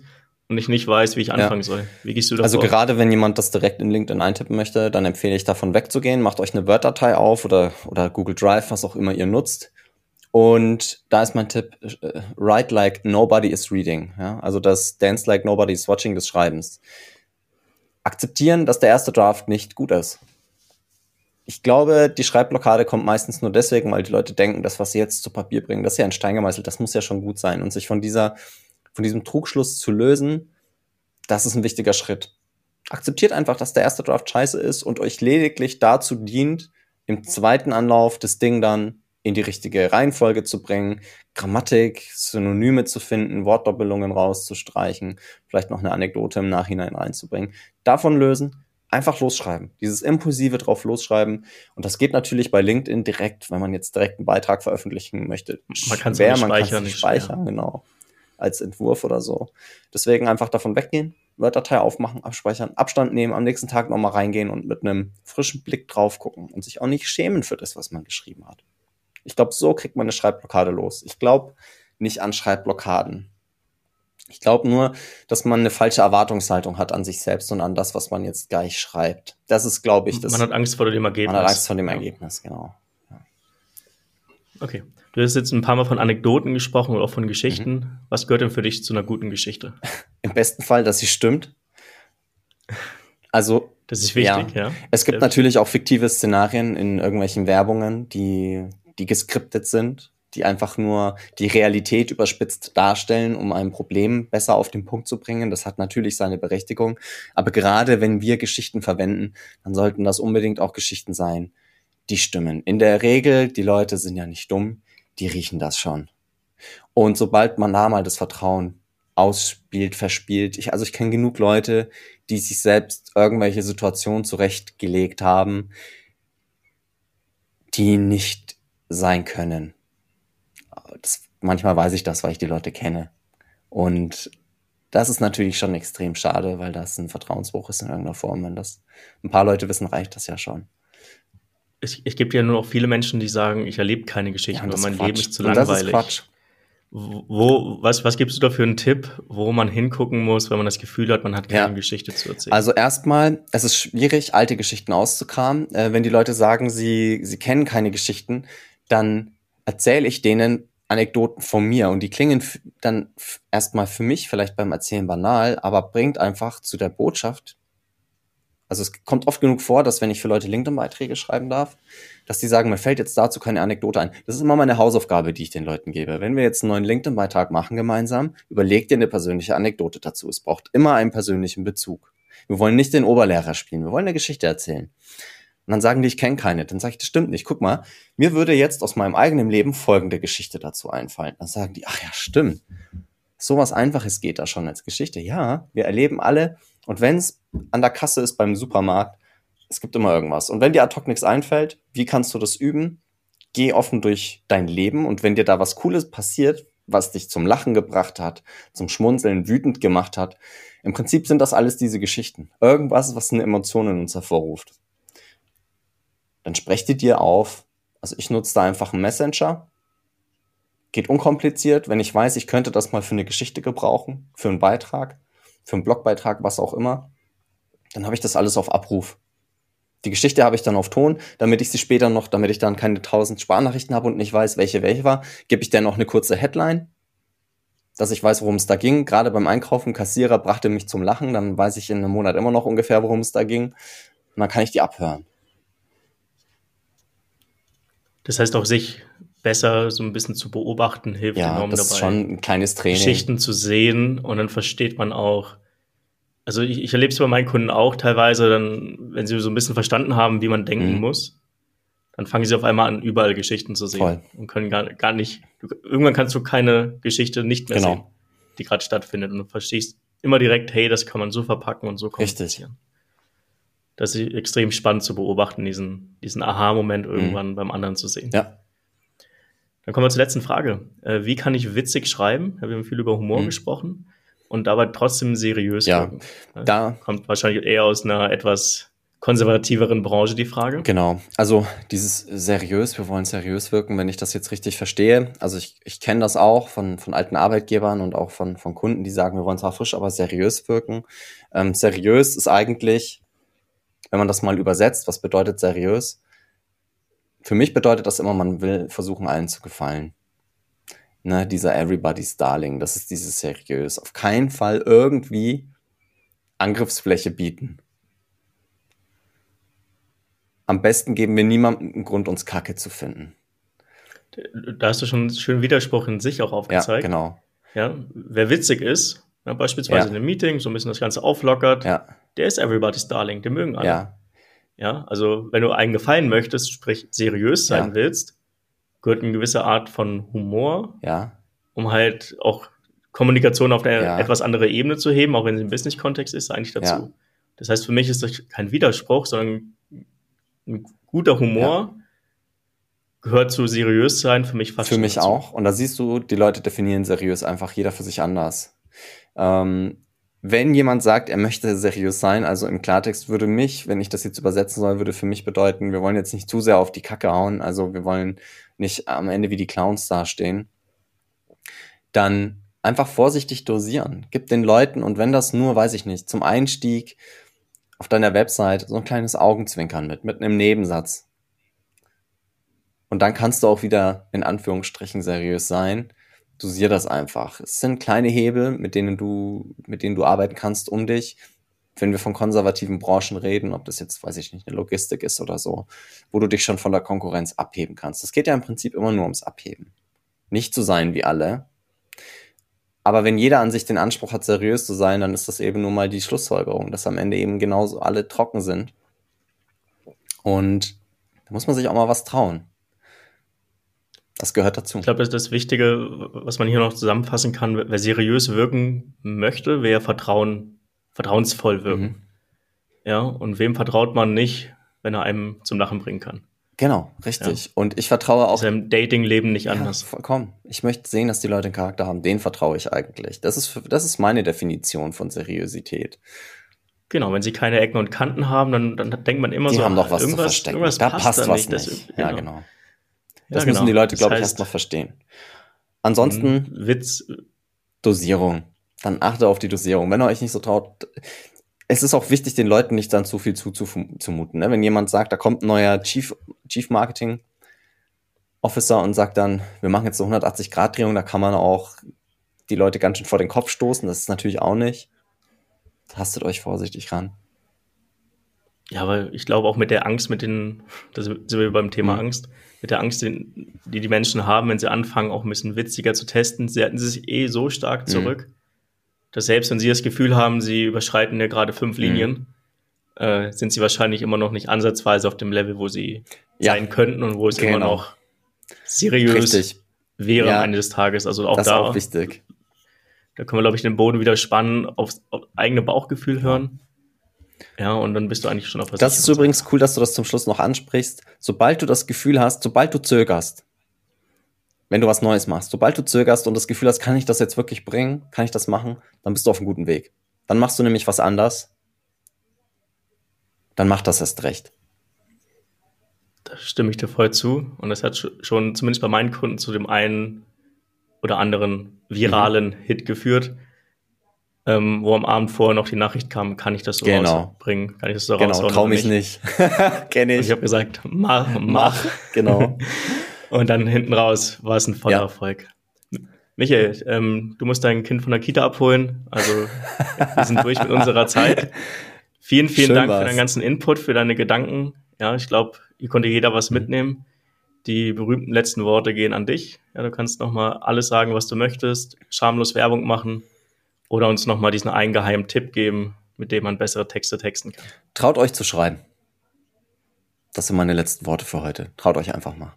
und ich nicht weiß, wie ich anfangen ja. soll. Wie gehst du da Also gerade wenn jemand das direkt in LinkedIn eintippen möchte, dann empfehle ich davon wegzugehen. Macht euch eine Word-Datei auf oder, oder Google Drive, was auch immer ihr nutzt. Und da ist mein Tipp, äh, write like nobody is reading. Ja? Also das dance like nobody is watching des Schreibens. Akzeptieren, dass der erste Draft nicht gut ist ich glaube, die Schreibblockade kommt meistens nur deswegen, weil die Leute denken, das, was sie jetzt zu Papier bringen, das ist ja ein Stein gemeißelt, das muss ja schon gut sein. Und sich von dieser, von diesem Trugschluss zu lösen, das ist ein wichtiger Schritt. Akzeptiert einfach, dass der erste Draft scheiße ist und euch lediglich dazu dient, im zweiten Anlauf das Ding dann in die richtige Reihenfolge zu bringen, Grammatik, Synonyme zu finden, Wortdoppelungen rauszustreichen, vielleicht noch eine Anekdote im Nachhinein reinzubringen. Davon lösen einfach losschreiben. Dieses impulsive drauf losschreiben. Und das geht natürlich bei LinkedIn direkt, wenn man jetzt direkt einen Beitrag veröffentlichen möchte. Man kann es speichern, nicht speichern, genau. Als Entwurf oder so. Deswegen einfach davon weggehen, Word-Datei aufmachen, abspeichern, Abstand nehmen, am nächsten Tag nochmal reingehen und mit einem frischen Blick drauf gucken und sich auch nicht schämen für das, was man geschrieben hat. Ich glaube, so kriegt man eine Schreibblockade los. Ich glaube nicht an Schreibblockaden. Ich glaube nur, dass man eine falsche Erwartungshaltung hat an sich selbst und an das, was man jetzt gleich schreibt. Das ist, glaube ich, das. Man hat Angst vor dem Ergebnis. Man hat Angst vor dem Ergebnis, genau. Okay. Du hast jetzt ein paar Mal von Anekdoten gesprochen oder auch von Geschichten. Mhm. Was gehört denn für dich zu einer guten Geschichte? Im besten Fall, dass sie stimmt. Also. Das ist wichtig, ja. ja. Es gibt ja. natürlich auch fiktive Szenarien in irgendwelchen Werbungen, die, die geskriptet sind die einfach nur die Realität überspitzt darstellen, um ein Problem besser auf den Punkt zu bringen. Das hat natürlich seine Berechtigung. Aber gerade wenn wir Geschichten verwenden, dann sollten das unbedingt auch Geschichten sein, die stimmen. In der Regel, die Leute sind ja nicht dumm, die riechen das schon. Und sobald man da mal das Vertrauen ausspielt, verspielt, ich, also ich kenne genug Leute, die sich selbst irgendwelche Situationen zurechtgelegt haben, die nicht sein können das, manchmal weiß ich das, weil ich die Leute kenne. Und das ist natürlich schon extrem schade, weil das ein Vertrauensbruch ist in irgendeiner Form. Wenn das ein paar Leute wissen, reicht das ja schon. Ich, ich gibt ja nur noch viele Menschen, die sagen, ich erlebe keine Geschichten, ja, weil mein Quatsch. Leben ist zu langweilig. Und das ist Quatsch. Wo, was, was gibst du da für einen Tipp, wo man hingucken muss, wenn man das Gefühl hat, man hat keine ja. Geschichte zu erzählen? Also erstmal, es ist schwierig, alte Geschichten auszukramen. Äh, wenn die Leute sagen, sie, sie kennen keine Geschichten, dann erzähle ich denen, Anekdoten von mir und die klingen dann erstmal für mich vielleicht beim Erzählen banal, aber bringt einfach zu der Botschaft. Also es kommt oft genug vor, dass wenn ich für Leute LinkedIn-Beiträge schreiben darf, dass die sagen, mir fällt jetzt dazu keine Anekdote ein. Das ist immer meine Hausaufgabe, die ich den Leuten gebe. Wenn wir jetzt einen neuen LinkedIn-Beitrag machen gemeinsam, überleg dir eine persönliche Anekdote dazu. Es braucht immer einen persönlichen Bezug. Wir wollen nicht den Oberlehrer spielen, wir wollen eine Geschichte erzählen. Und dann sagen die, ich kenne keine. Dann sage ich, das stimmt nicht. Guck mal, mir würde jetzt aus meinem eigenen Leben folgende Geschichte dazu einfallen. Dann sagen die, ach ja, stimmt. So was Einfaches geht da schon als Geschichte. Ja, wir erleben alle. Und wenn es an der Kasse ist beim Supermarkt, es gibt immer irgendwas. Und wenn dir ad hoc nichts einfällt, wie kannst du das üben? Geh offen durch dein Leben und wenn dir da was Cooles passiert, was dich zum Lachen gebracht hat, zum Schmunzeln, wütend gemacht hat, im Prinzip sind das alles diese Geschichten. Irgendwas, was eine Emotion in uns hervorruft dann sprecht ihr dir auf. Also ich nutze da einfach einen Messenger. Geht unkompliziert, wenn ich weiß, ich könnte das mal für eine Geschichte gebrauchen, für einen Beitrag, für einen Blogbeitrag, was auch immer, dann habe ich das alles auf Abruf. Die Geschichte habe ich dann auf Ton, damit ich sie später noch, damit ich dann keine tausend Sparnachrichten habe und nicht weiß, welche welche war, gebe ich dann noch eine kurze Headline, dass ich weiß, worum es da ging. Gerade beim Einkaufen, Kassierer brachte mich zum Lachen, dann weiß ich in einem Monat immer noch ungefähr, worum es da ging. Und dann kann ich die abhören. Das heißt auch sich besser so ein bisschen zu beobachten hilft ja, enorm das dabei. Ist schon ein kleines Training. Geschichten zu sehen und dann versteht man auch. Also ich, ich erlebe es bei meinen Kunden auch teilweise, dann, wenn sie so ein bisschen verstanden haben, wie man denken mhm. muss, dann fangen sie auf einmal an, überall Geschichten zu sehen Voll. und können gar, gar nicht. Irgendwann kannst du keine Geschichte nicht mehr genau. sehen, die gerade stattfindet und du verstehst immer direkt, hey, das kann man so verpacken und so kommunizieren. Richtig das ist extrem spannend zu beobachten, diesen, diesen Aha-Moment irgendwann mhm. beim anderen zu sehen. Ja. Dann kommen wir zur letzten Frage. Äh, wie kann ich witzig schreiben? Wir haben viel über Humor mhm. gesprochen und dabei trotzdem seriös ja, wirken. Da kommt wahrscheinlich eher aus einer etwas konservativeren Branche die Frage. Genau. Also dieses seriös, wir wollen seriös wirken, wenn ich das jetzt richtig verstehe. Also ich, ich kenne das auch von, von alten Arbeitgebern und auch von, von Kunden, die sagen, wir wollen zwar frisch, aber seriös wirken. Ähm, seriös ist eigentlich wenn man das mal übersetzt, was bedeutet seriös? Für mich bedeutet das immer, man will versuchen, allen zu gefallen. Ne, dieser Everybody's Darling, das ist dieses seriös. Auf keinen Fall irgendwie Angriffsfläche bieten. Am besten geben wir niemandem einen Grund, uns Kacke zu finden. Da hast du schon einen schönen Widerspruch in sich auch aufgezeigt. Ja, genau. Ja, wer witzig ist, ja, beispielsweise ja. in einem Meeting, so ein bisschen das Ganze auflockert, ja der ist Everybody's Darling, den mögen alle. Ja. Ja, also wenn du einen gefallen möchtest, sprich seriös sein ja. willst, gehört eine gewisse Art von Humor, ja. um halt auch Kommunikation auf eine ja. etwas andere Ebene zu heben, auch wenn sie im Business-Kontext ist, eigentlich dazu. Das heißt, für mich ist das kein Widerspruch, sondern ein guter Humor gehört zu seriös sein, für mich fast. Für mich dazu. auch. Und da siehst du, die Leute definieren seriös einfach jeder für sich anders. Ähm, wenn jemand sagt, er möchte seriös sein, also im Klartext würde mich, wenn ich das jetzt übersetzen soll, würde für mich bedeuten, wir wollen jetzt nicht zu sehr auf die Kacke hauen, also wir wollen nicht am Ende wie die Clowns dastehen, dann einfach vorsichtig dosieren. Gib den Leuten, und wenn das nur, weiß ich nicht, zum Einstieg auf deiner Website so ein kleines Augenzwinkern mit, mit einem Nebensatz. Und dann kannst du auch wieder in Anführungsstrichen seriös sein. Dosier das einfach. Es sind kleine Hebel, mit denen du, mit denen du arbeiten kannst, um dich, wenn wir von konservativen Branchen reden, ob das jetzt, weiß ich nicht, eine Logistik ist oder so, wo du dich schon von der Konkurrenz abheben kannst. Es geht ja im Prinzip immer nur ums Abheben. Nicht zu sein wie alle, aber wenn jeder an sich den Anspruch hat, seriös zu sein, dann ist das eben nur mal die Schlussfolgerung, dass am Ende eben genauso alle trocken sind. Und da muss man sich auch mal was trauen. Das gehört dazu. Ich glaube, das ist das Wichtige, was man hier noch zusammenfassen kann. Wer seriös wirken möchte, wer Vertrauen, vertrauensvoll wirken. Mhm. Ja, und wem vertraut man nicht, wenn er einem zum Lachen bringen kann? Genau, richtig. Ja. Und ich vertraue auch. Ist im Dating-Leben nicht anders. Ja, vollkommen. Ich möchte sehen, dass die Leute einen Charakter haben. Den vertraue ich eigentlich. Das ist, das ist meine Definition von Seriosität. Genau, wenn sie keine Ecken und Kanten haben, dann, dann denkt man immer die so, haben doch was zu verstecken. da passt was nicht. Das, genau. Ja, genau. Das ja, müssen genau. die Leute, glaube ich, erst noch verstehen. Ansonsten Witz. Dosierung. Dann achte auf die Dosierung. Wenn ihr euch nicht so traut, es ist auch wichtig, den Leuten nicht dann zu viel zuzumuten. Ne? Wenn jemand sagt, da kommt ein neuer Chief, Chief Marketing Officer und sagt dann, wir machen jetzt eine 180-Grad-Drehung, da kann man auch die Leute ganz schön vor den Kopf stoßen. Das ist natürlich auch nicht. Tastet euch vorsichtig ran. Ja, aber ich glaube auch mit der Angst, mit den, da sind wir beim Thema mhm. Angst, mit der Angst, die, die Menschen haben, wenn sie anfangen, auch ein bisschen witziger zu testen, sie halten sich eh so stark mhm. zurück. Mhm dass selbst wenn sie das Gefühl haben, sie überschreiten ja gerade fünf mhm. Linien, mhm. äh, sind sie wahrscheinlich immer noch nicht ansatzweise auf dem Level, wo sie ja. sein könnten und wo es genau. immer noch seriös Richtig. wäre ja. am Ende des Tages. Also auch das da. Ist auch wichtig. Da können wir, glaube ich, den Boden wieder spannen, aufs auf eigene Bauchgefühl hören. Ja, und dann bist du eigentlich schon auf was. Das ist übrigens cool, dass du das zum Schluss noch ansprichst. Sobald du das Gefühl hast, sobald du zögerst, wenn du was Neues machst. Sobald du zögerst und das Gefühl hast, kann ich das jetzt wirklich bringen, kann ich das machen, dann bist du auf einem guten Weg. Dann machst du nämlich was anders. Dann mach das erst recht. Da stimme ich dir voll zu. Und das hat schon zumindest bei meinen Kunden zu dem einen oder anderen viralen mhm. Hit geführt, ähm, wo am Abend vorher noch die Nachricht kam, kann ich das so genau. rausbringen? Kann ich das so genau, raushauen? Trau mich nicht. nicht. Kenn ich. Und ich habe gesagt, mach, mach. mach. Genau. Und dann hinten raus war es ein voller ja. Erfolg. Michael, ähm, du musst dein Kind von der Kita abholen. Also wir sind durch mit unserer Zeit. Vielen, vielen Schön Dank war's. für deinen ganzen Input, für deine Gedanken. Ja, ich glaube, hier konnte jeder was mitnehmen. Die berühmten letzten Worte gehen an dich. Ja, du kannst nochmal alles sagen, was du möchtest, schamlos Werbung machen oder uns nochmal diesen einen geheimen Tipp geben, mit dem man bessere Texte texten kann. Traut euch zu schreiben. Das sind meine letzten Worte für heute. Traut euch einfach mal.